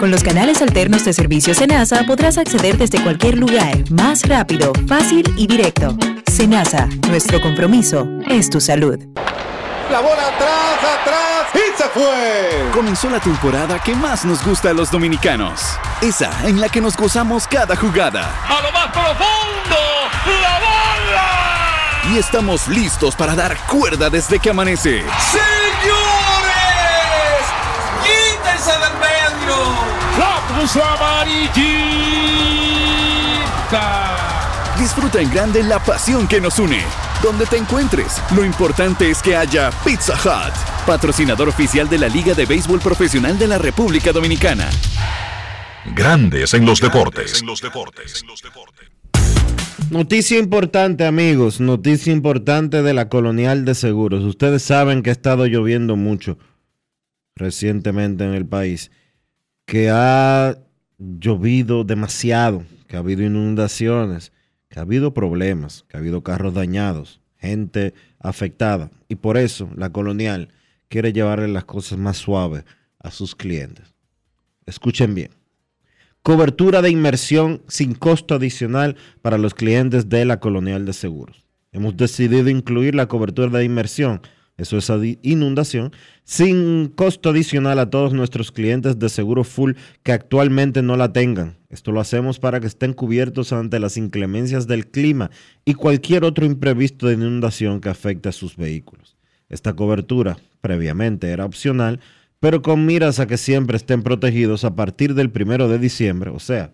Con los canales alternos de servicio Senasa podrás acceder desde cualquier lugar, más rápido, fácil y directo. Senasa, nuestro compromiso es tu salud. La bola atrás, atrás y se fue. Comenzó la temporada que más nos gusta a los dominicanos. Esa en la que nos gozamos cada jugada. A lo más profundo, la bola. Y estamos listos para dar cuerda desde que amanece. ¡Señores! ¡Quítense del medio! ¡La puso amarillita! Disfruta en grande la pasión que nos une. Donde te encuentres, lo importante es que haya Pizza Hut, patrocinador oficial de la Liga de Béisbol Profesional de la República Dominicana. Grandes en los deportes. Noticia importante, amigos. Noticia importante de la Colonial de Seguros. Ustedes saben que ha estado lloviendo mucho recientemente en el país. Que ha llovido demasiado. Que ha habido inundaciones que ha habido problemas, que ha habido carros dañados, gente afectada. Y por eso la colonial quiere llevarle las cosas más suaves a sus clientes. Escuchen bien. Cobertura de inmersión sin costo adicional para los clientes de la colonial de seguros. Hemos decidido incluir la cobertura de inmersión eso es inundación, sin costo adicional a todos nuestros clientes de seguro full que actualmente no la tengan. Esto lo hacemos para que estén cubiertos ante las inclemencias del clima y cualquier otro imprevisto de inundación que afecte a sus vehículos. Esta cobertura previamente era opcional, pero con miras a que siempre estén protegidos a partir del primero de diciembre, o sea,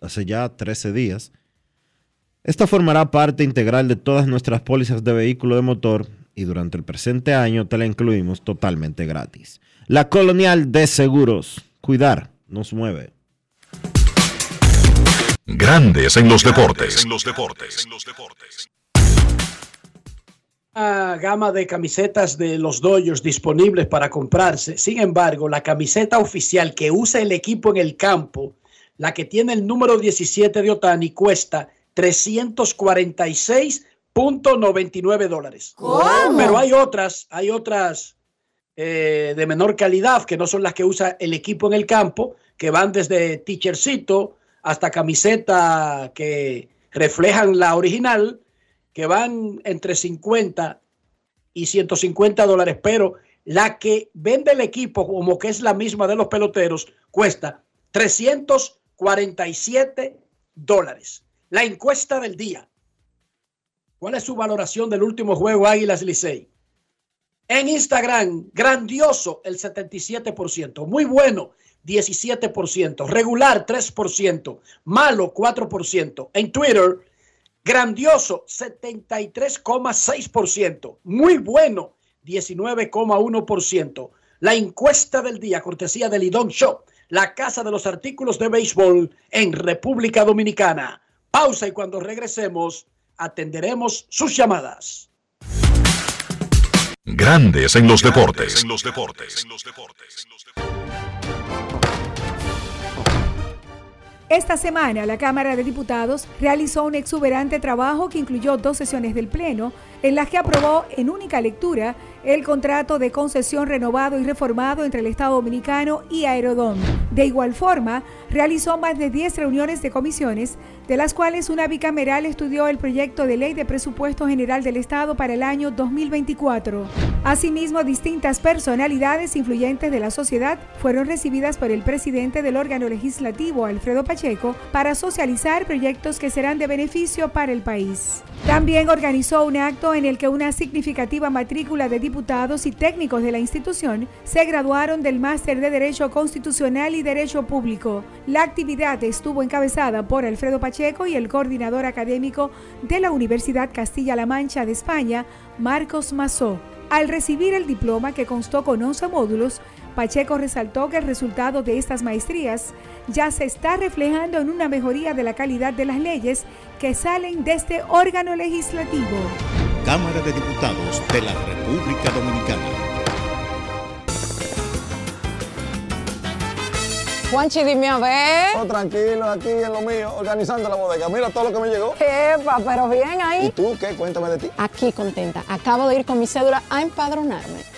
hace ya 13 días. Esta formará parte integral de todas nuestras pólizas de vehículo de motor y durante el presente año te la incluimos totalmente gratis. La Colonial de Seguros. Cuidar nos mueve. Grandes en los deportes. En los deportes. Una gama de camisetas de los doyos disponibles para comprarse. Sin embargo, la camiseta oficial que usa el equipo en el campo, la que tiene el número 17 de Otani, cuesta 346 .99 dólares. Pero hay otras, hay otras eh, de menor calidad que no son las que usa el equipo en el campo, que van desde teachercito hasta camiseta que reflejan la original, que van entre 50 y 150 dólares, pero la que vende el equipo como que es la misma de los peloteros cuesta 347 dólares. La encuesta del día. ¿Cuál es su valoración del último juego Águilas Licey? En Instagram, grandioso el 77%, muy bueno 17%, regular 3%, malo 4%. En Twitter, grandioso 73,6%, muy bueno 19,1%. La encuesta del día, cortesía del Lidón Show, la casa de los artículos de béisbol en República Dominicana. Pausa y cuando regresemos atenderemos sus llamadas. Grandes en los deportes. En los deportes. Esta semana la Cámara de Diputados realizó un exuberante trabajo que incluyó dos sesiones del Pleno en las que aprobó en única lectura el contrato de concesión renovado y reformado entre el Estado Dominicano y Aerodón. De igual forma, realizó más de 10 reuniones de comisiones, de las cuales una bicameral estudió el proyecto de ley de presupuesto general del Estado para el año 2024. Asimismo, distintas personalidades influyentes de la sociedad fueron recibidas por el presidente del órgano legislativo, Alfredo Pacheco, para socializar proyectos que serán de beneficio para el país. También organizó un acto en el que una significativa matrícula de diputados y técnicos de la institución se graduaron del máster de Derecho Constitucional y Derecho Público. La actividad estuvo encabezada por Alfredo Pacheco y el coordinador académico de la Universidad Castilla-La Mancha de España, Marcos Mazó. Al recibir el diploma que constó con 11 módulos, Pacheco resaltó que el resultado de estas maestrías ya se está reflejando en una mejoría de la calidad de las leyes que salen de este órgano legislativo. Cámara de Diputados de la República Dominicana. Juanchi, dime a ver. Oh, tranquilo, aquí en lo mío, organizando la bodega. Mira todo lo que me llegó. Epa, pero bien ahí. ¿Y tú qué? Cuéntame de ti. Aquí contenta. Acabo de ir con mi cédula a empadronarme.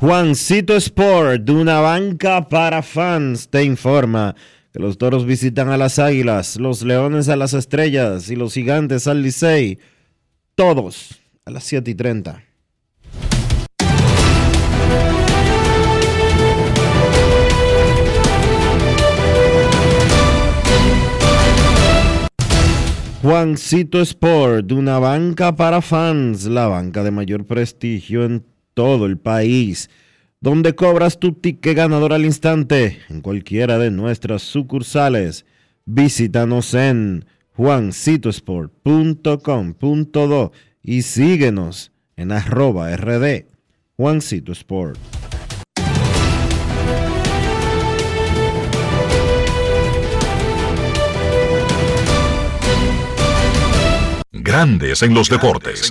Juancito Sport, de una banca para fans, te informa que los toros visitan a las águilas, los leones a las estrellas y los gigantes al Licey, todos a las 7 y 30. Juancito Sport, una banca para fans, la banca de mayor prestigio en todo el país, donde cobras tu ticket ganador al instante en cualquiera de nuestras sucursales. Visítanos en juancitosport.com.do y síguenos en arroba rd Juancito Sport. Grandes en los deportes.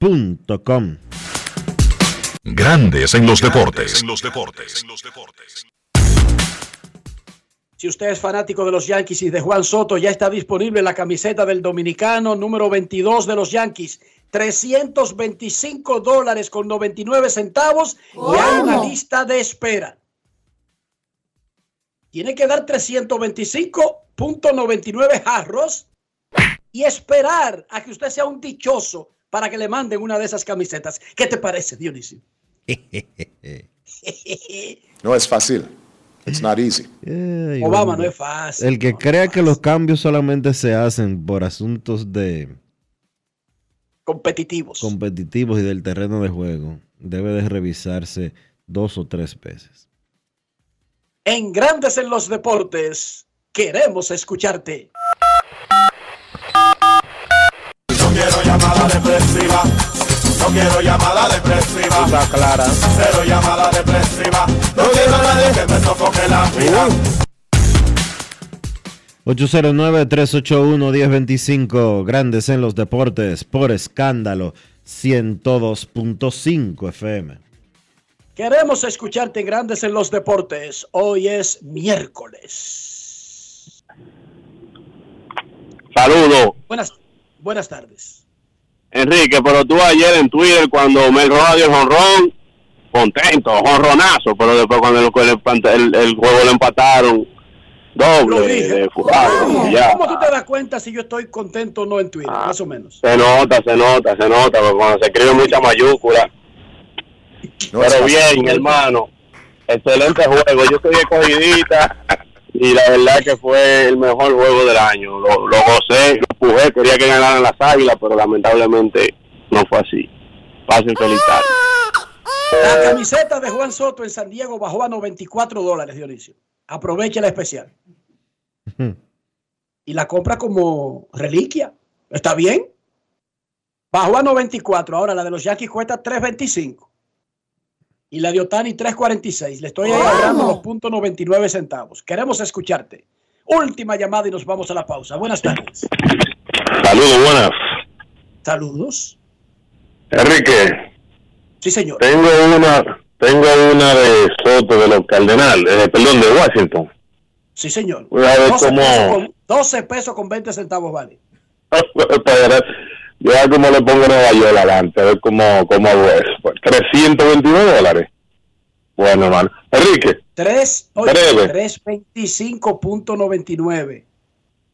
InvierteRD.com Grandes en los deportes. Si usted es fanático de los Yankees y de Juan Soto, ya está disponible la camiseta del dominicano número 22 de los Yankees. 325 dólares con 99 centavos y hay una lista de espera. Tiene que dar 325.99 jarros y esperar a que usted sea un dichoso para que le manden una de esas camisetas. ¿Qué te parece, Dionisio? no es fácil. It's not easy. Ay, Obama hombre. no es fácil. El que crea que los cambios solamente se hacen por asuntos de Competitivos. competitivos y del terreno de juego, debe de revisarse dos o tres veces. En Grandes en los Deportes, queremos escucharte. No quiero llamada depresiva. Está clara. Cero llamada depresiva. No quiero a nadie que me sofoque la vida. 809-381-1025, Grandes en los Deportes, por escándalo, 102.5 FM. Queremos escucharte Grandes en los Deportes. Hoy es miércoles. Saludos. Buenas, buenas tardes. Enrique, pero tú ayer en Twitter cuando me dio el jonrón, contento, jonronazo, pero después cuando el, el, el juego lo empataron, doble de ¿Cómo, ya. ¿Cómo tú te das cuenta si yo estoy contento o no en Twitter? Ah, más o menos. Se nota, se nota, se nota, porque cuando se escribe mucha mayúscula. Pero bien, hermano. Excelente juego. Yo estoy escogidita y la verdad que fue el mejor juego del año. Lo, lo gocé, lo empujé, quería que ganaran las águilas, pero lamentablemente no fue así. Pasen feliz tarde. La camiseta de Juan Soto en San Diego bajó a 94 dólares, Dionisio. Aprovecha la especial. Y la compra como reliquia. ¿Está bien? Bajó a 94. Ahora la de los Yankees cuesta 325. Y la de Otani 346. Le estoy agarrando los puntos 99 centavos. Queremos escucharte. Última llamada y nos vamos a la pausa. Buenas tardes. Saludos, buenas. Saludos. Enrique. Sí, señor. Tengo una, tengo una de Soto de los Cardenales, eh, perdón, de Washington. Sí, señor. Voy a ver 12, cómo. pesos con, 12 pesos con 20 centavos vale. Yo a ver cómo le pongo Nueva York adelante, a ver cómo, cómo hago eso. Pues, 329 dólares. Bueno, hermano. Enrique. 3, oye, Breve. 325.99.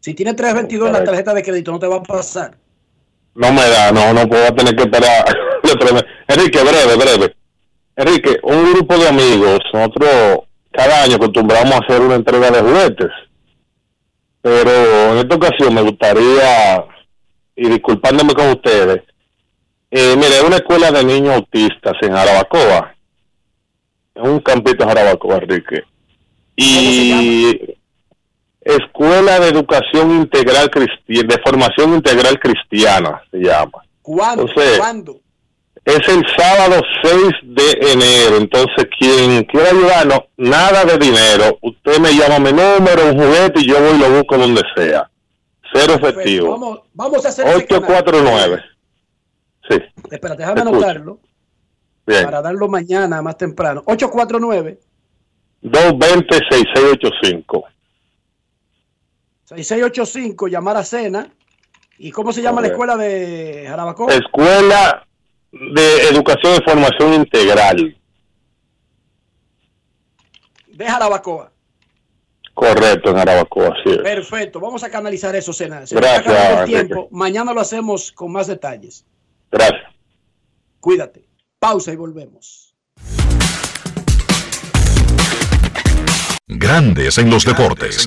Si tiene 322 en la tarjeta de crédito, no te va a pasar. No me da, no, no puedo tener que esperar. Enrique, breve, breve. Enrique, un grupo de amigos, nosotros cada año acostumbramos a hacer una entrega de juguetes. Pero en esta ocasión me gustaría, y disculpándome con ustedes, eh, mire, una escuela de niños autistas en Jarabacoa. En un campito en Jarabacoa, Enrique. Y Escuela de Educación Integral Cristiana, de Formación Integral Cristiana se llama. ¿Cuándo? Entonces, ¿Cuándo? es el sábado 6 de enero. Entonces, quien quiera ayudarnos, nada de dinero. Usted me llama mi número, un juguete y yo voy y lo busco donde sea. Cero efectivo. Vamos, vamos a hacer ese canal. 849. Sí. Espera, déjame Escucho. anotarlo Bien. para darlo mañana más temprano. 849 220-6685. 6685, llamar a cena. ¿Y cómo se llama la escuela de Jarabacoa? Escuela de Educación y Formación Integral. De Jarabacoa. Correcto, en Arabacoa, sí. Perfecto, vamos a canalizar eso, Cena. Se Gracias, nos el tiempo. Mañana lo hacemos con más detalles. Gracias. Cuídate. Pausa y volvemos. Grandes en los deportes.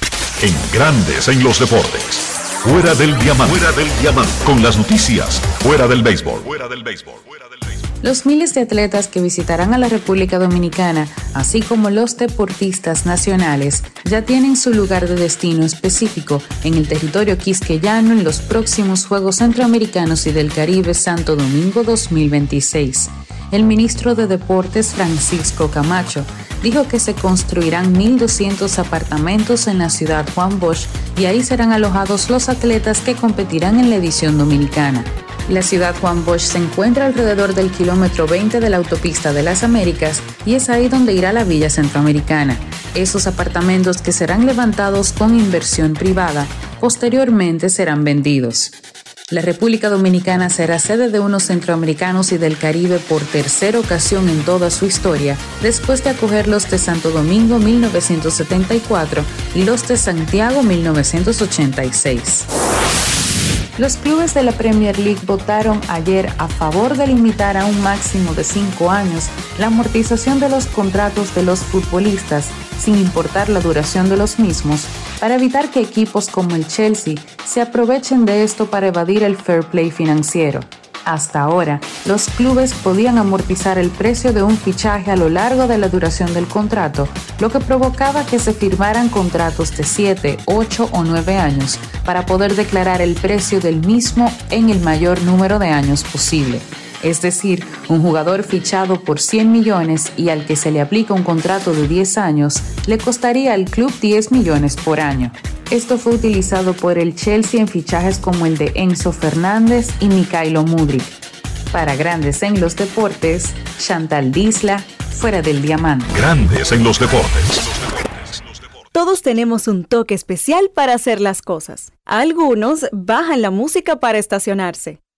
Grandes en los deportes. Fuera del diamante. Fuera del diamante. Con las noticias. Fuera del béisbol. Fuera del béisbol. Los miles de atletas que visitarán a la República Dominicana, así como los deportistas nacionales, ya tienen su lugar de destino específico en el territorio quisqueyano en los próximos Juegos Centroamericanos y del Caribe Santo Domingo 2026. el ministro de Deportes Francisco Camacho dijo que se construirán 1.200 apartamentos en la ciudad Juan Bosch y ahí serán alojados los atletas que competirán en la edición dominicana. La ciudad Juan Bosch se encuentra alrededor del kilómetro 20 de la autopista de las Américas y es ahí donde irá la Villa Centroamericana. Esos apartamentos que serán levantados con inversión privada posteriormente serán vendidos. La República Dominicana será sede de unos centroamericanos y del Caribe por tercera ocasión en toda su historia, después de acoger los de Santo Domingo 1974 y los de Santiago 1986. Los clubes de la Premier League votaron ayer a favor de limitar a un máximo de cinco años la amortización de los contratos de los futbolistas, sin importar la duración de los mismos, para evitar que equipos como el Chelsea se aprovechen de esto para evadir el fair play financiero. Hasta ahora, los clubes podían amortizar el precio de un fichaje a lo largo de la duración del contrato, lo que provocaba que se firmaran contratos de 7, 8 o 9 años para poder declarar el precio del mismo en el mayor número de años posible. Es decir, un jugador fichado por 100 millones y al que se le aplica un contrato de 10 años, le costaría al club 10 millones por año. Esto fue utilizado por el Chelsea en fichajes como el de Enzo Fernández y Mikhailo Mudrik. Para Grandes en los Deportes, Chantal Disla, fuera del diamante. Grandes en los deportes. Todos tenemos un toque especial para hacer las cosas. Algunos bajan la música para estacionarse.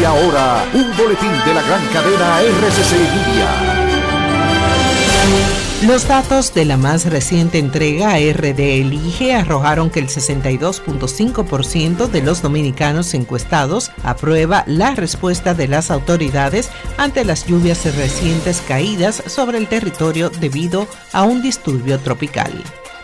Y ahora, un boletín de la gran cadena RCC. Los datos de la más reciente entrega RD Elige arrojaron que el 62.5% de los dominicanos encuestados aprueba la respuesta de las autoridades ante las lluvias recientes caídas sobre el territorio debido a un disturbio tropical.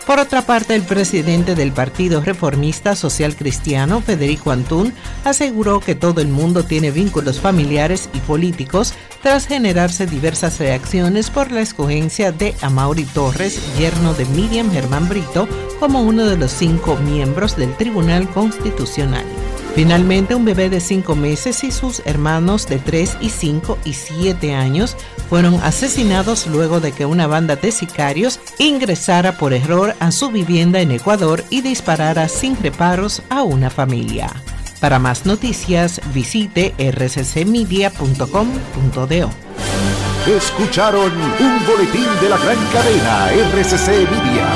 Por otra parte, el presidente del Partido Reformista Social Cristiano, Federico Antún, aseguró que todo el mundo tiene vínculos familiares y políticos tras generarse diversas reacciones por la escogencia de Amaury Torres, yerno de Miriam Germán Brito, como uno de los cinco miembros del Tribunal Constitucional. Finalmente, un bebé de 5 meses y sus hermanos de 3 y 5 y 7 años fueron asesinados luego de que una banda de sicarios ingresara por error a su vivienda en Ecuador y disparara sin reparos a una familia. Para más noticias, visite rccmedia.com.do. Escucharon un boletín de la gran cadena RCC Media.